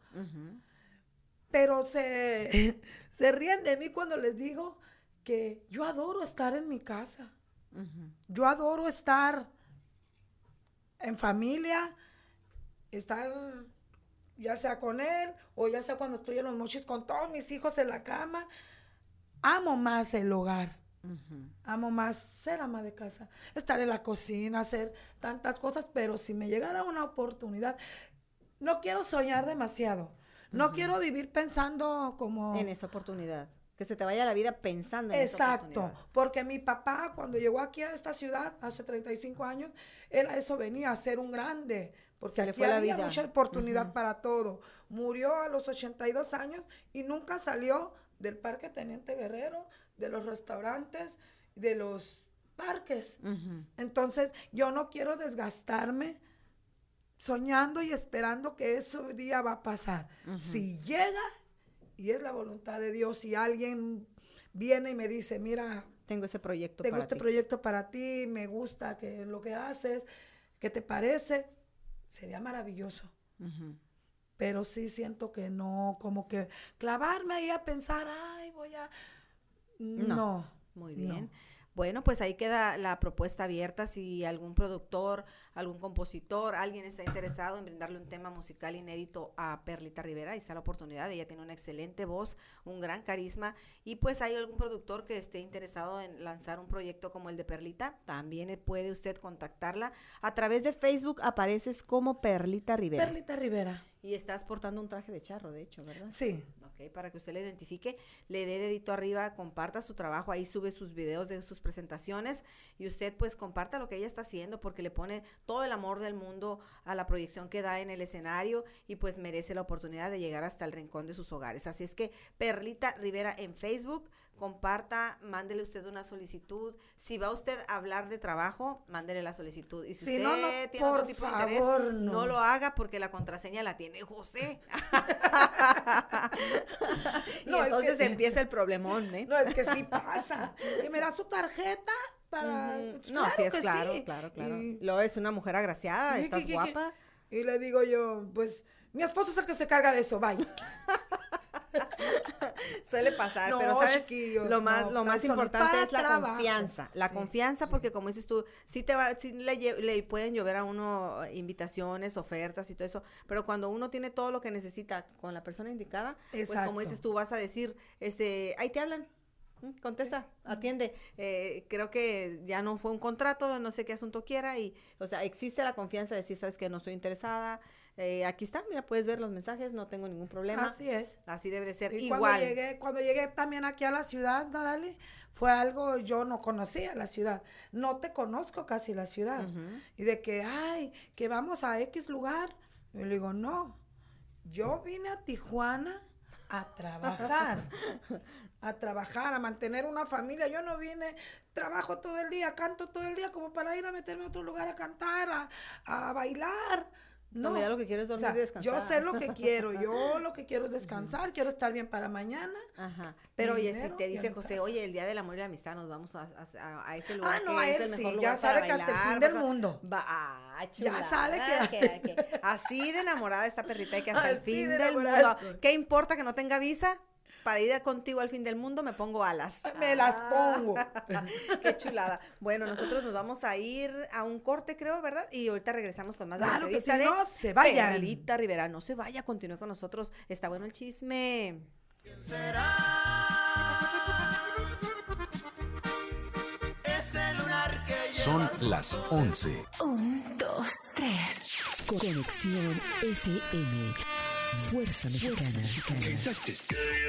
Pero se, se ríen de mí cuando les digo que yo adoro estar en mi casa. Yo adoro estar en familia, estar ya sea con él o ya sea cuando estoy en los mochis con todos mis hijos en la cama. Amo más el hogar. Amo más ser ama de casa, estar en la cocina, hacer tantas cosas, pero si me llegara una oportunidad, no quiero soñar demasiado. No quiero vivir pensando como... En esta oportunidad. Que se te vaya la vida pensando en Exacto, oportunidad. porque mi papá cuando llegó aquí a esta ciudad hace 35 años, él a eso venía a ser un grande, porque Se le aquí fue la había vida. mucha oportunidad Ujú. para todo. Murió a los 82 años y nunca salió del Parque Teniente Guerrero, de los restaurantes, de los parques. Ujú. Entonces, yo no quiero desgastarme soñando y esperando que ese día va a pasar. Ujú. Si llega y es la voluntad de Dios, si alguien viene y me dice, mira, Tengo ese proyecto tengo para este ti. proyecto para ti, me gusta que lo que haces, ¿qué te parece? Sería maravilloso. Pero sí siento que no, como que clavarme ahí a pensar, ay, voy a... No. No. Muy No. bien. Bueno, pues ahí queda la propuesta abierta. Si algún productor, algún compositor, alguien está interesado en brindarle un tema musical inédito a Perlita Rivera, ahí está la oportunidad. Ella tiene una excelente voz, un gran carisma. Y pues hay algún productor que esté interesado en lanzar un proyecto como el de Perlita, también puede usted contactarla. A través de Facebook apareces como Perlita Rivera. Perlita Rivera. y estás portando un traje de charro, de hecho, ¿verdad? Sí. Ok, para que usted le identifique, le dé dedito arriba, comparta su trabajo, ahí sube sus videos de sus presentaciones y usted pues comparta lo que ella está haciendo porque le pone todo el amor del mundo a la proyección que da en el escenario y pues merece la oportunidad de llegar hasta el rincón de sus hogares. Así es que Perlita Rivera en Facebook, comparta, mándele usted una solicitud. Si va usted a hablar de trabajo, mándele la solicitud. Y si, Si usted no, no, tiene otro tipo de interés, no. no. lo haga porque la contraseña la tiene José. y No, es que entonces empieza el problemón, ¿eh? No, es que sí pasa. Que me da su tarjeta para... Pues, no, sí es claro, sí. claro, claro. Y- Lo es una mujer agraciada, estás guapa. Y le digo yo, pues, mi esposo es el que se carga de eso, bye. Suele pasar, No, pero sabes, lo más, no, lo más importante es la trabajo. confianza, la Sí, confianza, sí. porque como dices tú, sí te va, sí le, le pueden llover a uno eh, invitaciones, ofertas y todo eso, pero cuando uno tiene todo lo que necesita con la persona indicada, pues como dices tú vas a decir, este, ahí te hablan. Contesta, atiende. Eh, creo que ya no fue un contrato, no sé qué asunto quiera y, o sea, existe la confianza de decir, sabes que no estoy interesada. eh, aquí está, mira, puedes ver los mensajes, no tengo ningún problema. Así es. Así debe de ser. Y Igual. Cuando llegué, cuando llegué también aquí a la ciudad, Dorali, fue algo, yo no conocía la ciudad. No te conozco casi la ciudad. Y de que, ay, que vamos a X lugar. Y le digo, no, yo vine a Tijuana a trabajar, a trabajar, a mantener una familia. Yo no vine, trabajo todo el día, canto todo el día como para ir a meterme a otro lugar a cantar, a, a bailar. No, lo que quiero es O dormir sea, y descansar. yo sé lo que quiero, yo lo que quiero es descansar, quiero estar bien para mañana. Ajá. Pero oye, si te dice José, oye, el día del amor y la amistad nos vamos a, a- a ese lugar Ah, no, que a es él el sí, mejor ya lugar sabe para que hasta el bailar, fin del mundo. Va, ah, Ya sabe que- que- así de enamorada está perrita y que hasta el fin de del mundo. ¿Qué importa que no tenga visa? Para ir a- contigo al fin del mundo me pongo alas. Me las Ah, pongo. Qué chulada. Bueno, nosotros nos vamos a ir a un corte, creo, ¿verdad? Y ahorita regresamos con más de la Claro que entrevista si de no, se vayan. Perlita Rivera. No se vaya, continúe con nosotros. Está bueno el chisme. Ese lunar que Son las 11 Un, dos, tres. Conexión FM. Fuerza Mexicana.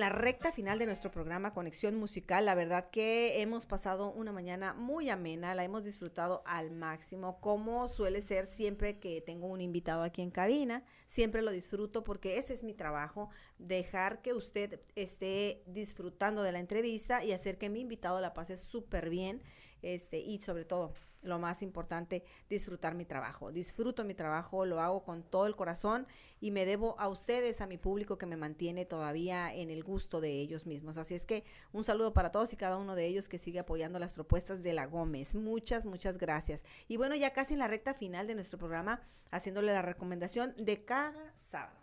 En la recta final de nuestro programa Conexión Musical. La verdad que hemos pasado una mañana muy amena, la hemos disfrutado al máximo, como suele ser siempre que tengo un invitado aquí en cabina. Siempre lo disfruto porque ese es mi trabajo, dejar que usted esté disfrutando de la entrevista y hacer que mi invitado la pase súper bien. Este, y sobre todo, lo más importante, disfrutar mi trabajo. Disfruto mi trabajo, lo hago con todo el corazón y me debo a ustedes, a mi público que me mantiene todavía en el gusto de ellos mismos. Así es que un saludo para todos y cada uno de ellos que sigue apoyando las propuestas de la Gómez. Muchas, muchas gracias. Y bueno, ya casi en la recta final de nuestro programa, haciéndole la recomendación de cada sábado.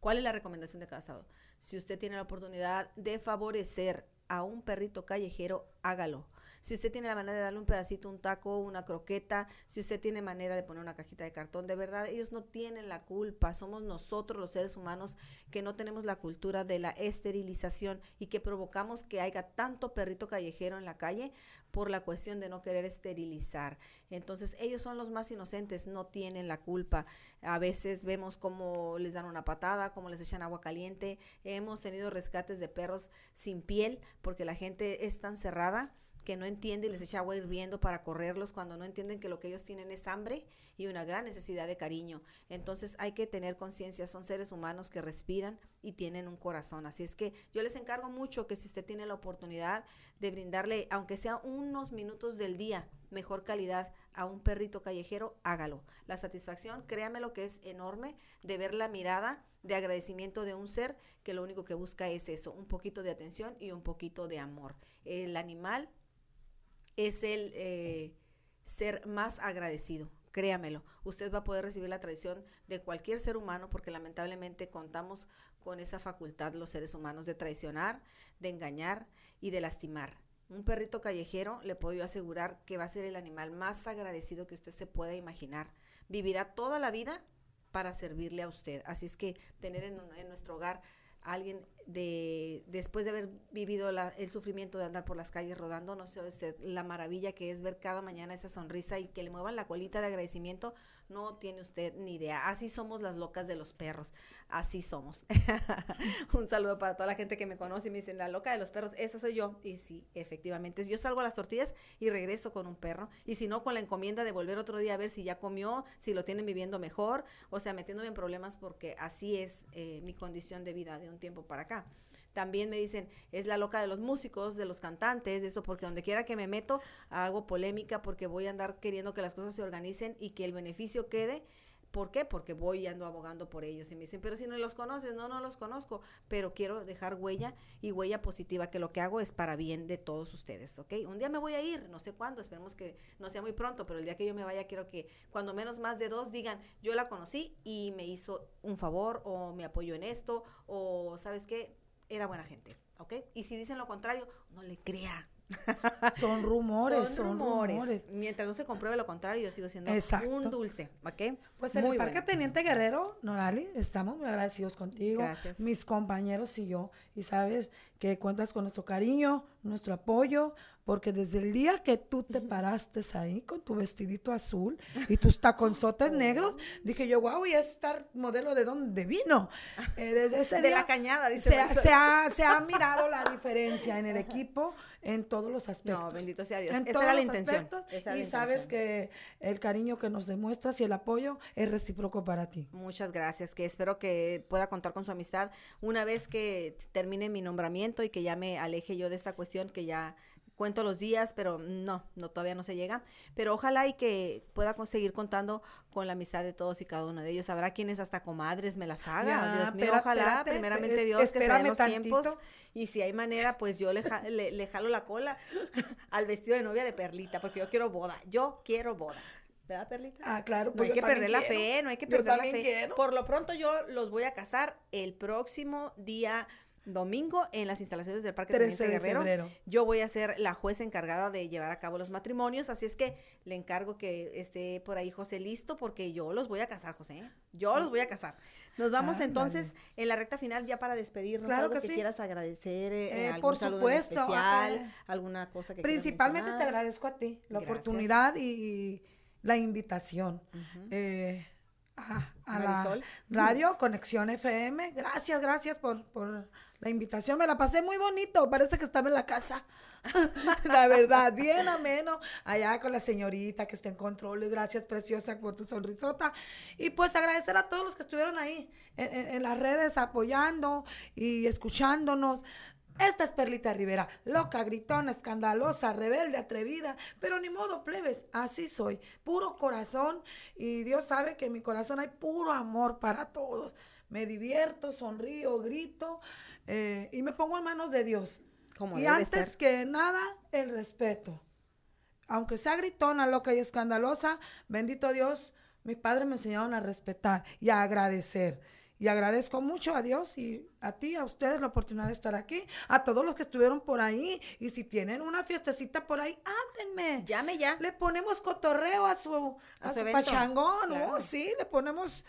¿Cuál es la recomendación de cada sábado? Si usted tiene la oportunidad de favorecer a un perrito callejero, hágalo. Si usted tiene la manera de darle un pedacito, un taco, una croqueta, si usted tiene manera de poner una cajita de cartón, de verdad, ellos no tienen la culpa. Somos nosotros los seres humanos que no tenemos la cultura de la esterilización y que provocamos que haya tanto perrito callejero en la calle por la cuestión de no querer esterilizar. Entonces, ellos son los más inocentes, no tienen la culpa. A veces vemos cómo les dan una patada, cómo les echan agua caliente. Hemos tenido rescates de perros sin piel porque la gente es tan cerrada que no entiende y les echa agua hirviendo para correrlos cuando no entienden que lo que ellos tienen es hambre y una gran necesidad de cariño. Entonces hay que tener conciencia, son seres humanos que respiran y tienen un corazón. Así es que yo les encargo mucho que si usted tiene la oportunidad de brindarle, aunque sea unos minutos del día, mejor calidad a un perrito callejero, hágalo. La satisfacción, créame lo que es enorme de ver la mirada de agradecimiento de un ser que lo único que busca es eso, un poquito de atención y un poquito de amor. El animal es el eh, ser más agradecido. Créamelo, usted va a poder recibir la traición de cualquier ser humano porque lamentablemente contamos con esa facultad los seres humanos de traicionar, de engañar y de lastimar. Un perrito callejero le puedo asegurar que va a ser el animal más agradecido que usted se pueda imaginar. Vivirá toda la vida para servirle a usted. Así es que tener en, en nuestro hogar alguien de después de haber vivido el sufrimiento de andar por las calles rodando, no sé usted, la maravilla que es ver cada mañana esa sonrisa y que le muevan la colita de agradecimiento, no tiene usted ni idea. Así somos las locas de los perros, así somos. Un saludo para toda la gente que me conoce y me dicen, la loca de los perros, esa soy yo. Y sí, efectivamente, yo salgo a las tortillas y regreso con un perro, y si no, con la encomienda de volver otro día a ver si ya comió, si lo tienen viviendo mejor, o sea, metiéndome en problemas porque así es eh, mi condición de vida de un tiempo para acá. También me dicen, es la loca de los músicos, de los cantantes, eso, porque donde quiera que me meto, hago polémica porque voy a andar queriendo que las cosas se organicen y que el beneficio quede. ¿Por qué? Porque voy y ando abogando por ellos. Y me dicen, pero si no los conoces, no, no los conozco, pero quiero dejar huella y huella positiva, que lo que hago es para bien de todos ustedes, ¿ok? Un día me voy a ir, no sé cuándo, esperemos que no sea muy pronto, pero el día que yo me vaya, quiero que cuando menos más de dos digan, yo la conocí y me hizo un favor o me apoyó en esto o, ¿sabes qué? Era buena gente, ¿ok? Y si dicen lo contrario, no le crea. Son rumores, son, rumores. Mientras no se compruebe lo contrario, yo sigo siendo un dulce, ¿ok? Pues en el Parque Teniente Guerrero, Norali, estamos muy agradecidos contigo. Gracias. Mis compañeros y yo. Y sabes que cuentas con nuestro cariño, nuestro apoyo, porque desde el día que tú te paraste ahí con tu vestidito azul y tus taconzotes negros, dije yo, wow, y estar modelo de dónde vino. Eh, desde ese de la cañada, dice. Se, se, ha, se ha mirado la diferencia en el equipo en todos los aspectos. No, bendito sea Dios. Esa era la intención. y sabes que el cariño que nos demuestras y el apoyo es recíproco para ti. Muchas gracias, que espero que pueda contar con su amistad una vez que termine mi nombramiento y que ya me aleje yo de esta cuestión que ya cuento los días, pero no, no todavía no se llega. Pero ojalá y que pueda conseguir contando con la amistad de todos y cada uno de ellos. Habrá quienes hasta comadres me las hagan. Dios mío, ojalá, primeramente Dios, que se den los tiempos. Y si hay manera, pues yo le, le, jalo la cola al vestido de novia de Perlita, porque yo quiero boda. Yo quiero boda. ¿Verdad, Perlita? Ah, claro. no pues hay que perder la fe, no hay que perder la fe. Por lo pronto yo los voy a casar el próximo día domingo en las instalaciones del Parque Teniente Guerrero. Yo voy a ser la juez encargada de llevar a cabo los matrimonios, así es que le encargo que esté por ahí José listo porque yo los voy a casar, José. ¿eh? Yo los voy a casar. Nos vamos entonces en la recta final ya para despedirnos. Claro algo que, quieras agradecer, eh, eh, algún por saludo supuesto, especial, alguna cosa que Principalmente te agradezco a ti la oportunidad y la invitación. a, la radio Conexión FM. Gracias, gracias por, por la invitación. Me la pasé muy bonito, parece que estaba en la casa. la verdad, bien ameno, allá con la señorita que está en control. Gracias, preciosa, por tu sonrisota. Y pues agradecer a todos los que estuvieron ahí en, las redes apoyando y escuchándonos. Esta es Perlita Rivera, loca, gritona, escandalosa, rebelde, atrevida, pero ni modo, plebes, así soy, puro corazón y Dios sabe que en mi corazón hay puro amor para todos. Me divierto, sonrío, grito, eh, y me pongo en manos de Dios. Como y antes que nada, el respeto. Aunque sea gritona, loca y escandalosa, bendito Dios, mis padres me enseñaron a respetar y a agradecer. Y agradezco mucho a Dios y a ti, a ustedes la oportunidad de estar aquí, a todos los que estuvieron por ahí. Y si tienen una fiestecita por ahí, háblenme. Llame ya. Le ponemos cotorreo a su, A a su su pachangón, ¿no? Claro. Sí, le ponemos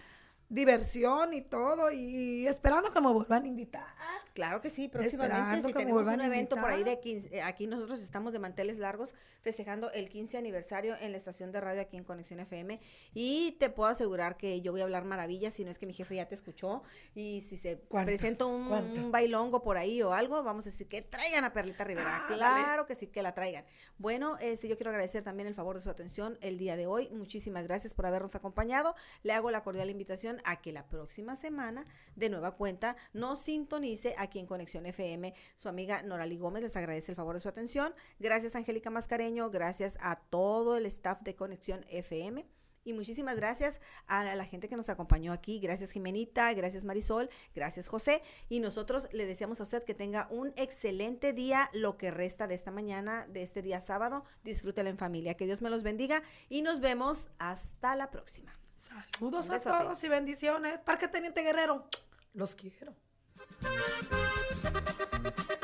diversión y todo. Y esperando que me vuelvan a invitar. Claro que sí, próximamente si tenemos un evento por ahí de 15, eh, aquí nosotros estamos de manteles largos festejando el 15 aniversario en la estación de radio aquí en Conexión FM y te puedo asegurar que yo voy a hablar maravillas si no es que mi jefe ya te escuchó. Y si se presenta un, bailongo por ahí o algo, vamos a decir que traigan a Perlita Rivera, Ah, dale. claro que sí, que la traigan. Bueno, este, yo quiero agradecer también el favor de su atención el día de hoy, muchísimas gracias por habernos acompañado, le hago la cordial invitación a que la próxima semana de nueva cuenta nos sintonice aquí en Conexión FM. Su amiga Norali Gómez les agradece el favor de su atención. Gracias Angélica Mascareño, gracias a todo el staff de Conexión FM. Y muchísimas gracias a la gente que nos acompañó aquí. Gracias Jimenita, gracias Marisol, gracias José. Y nosotros le deseamos a usted que tenga un excelente día, lo que resta de esta mañana, de este día sábado. Disfrútela en familia. Que Dios me los bendiga y nos vemos hasta la próxima. Saludos a todos y bendiciones. Parque Teniente Guerrero, los quiero. Thank you.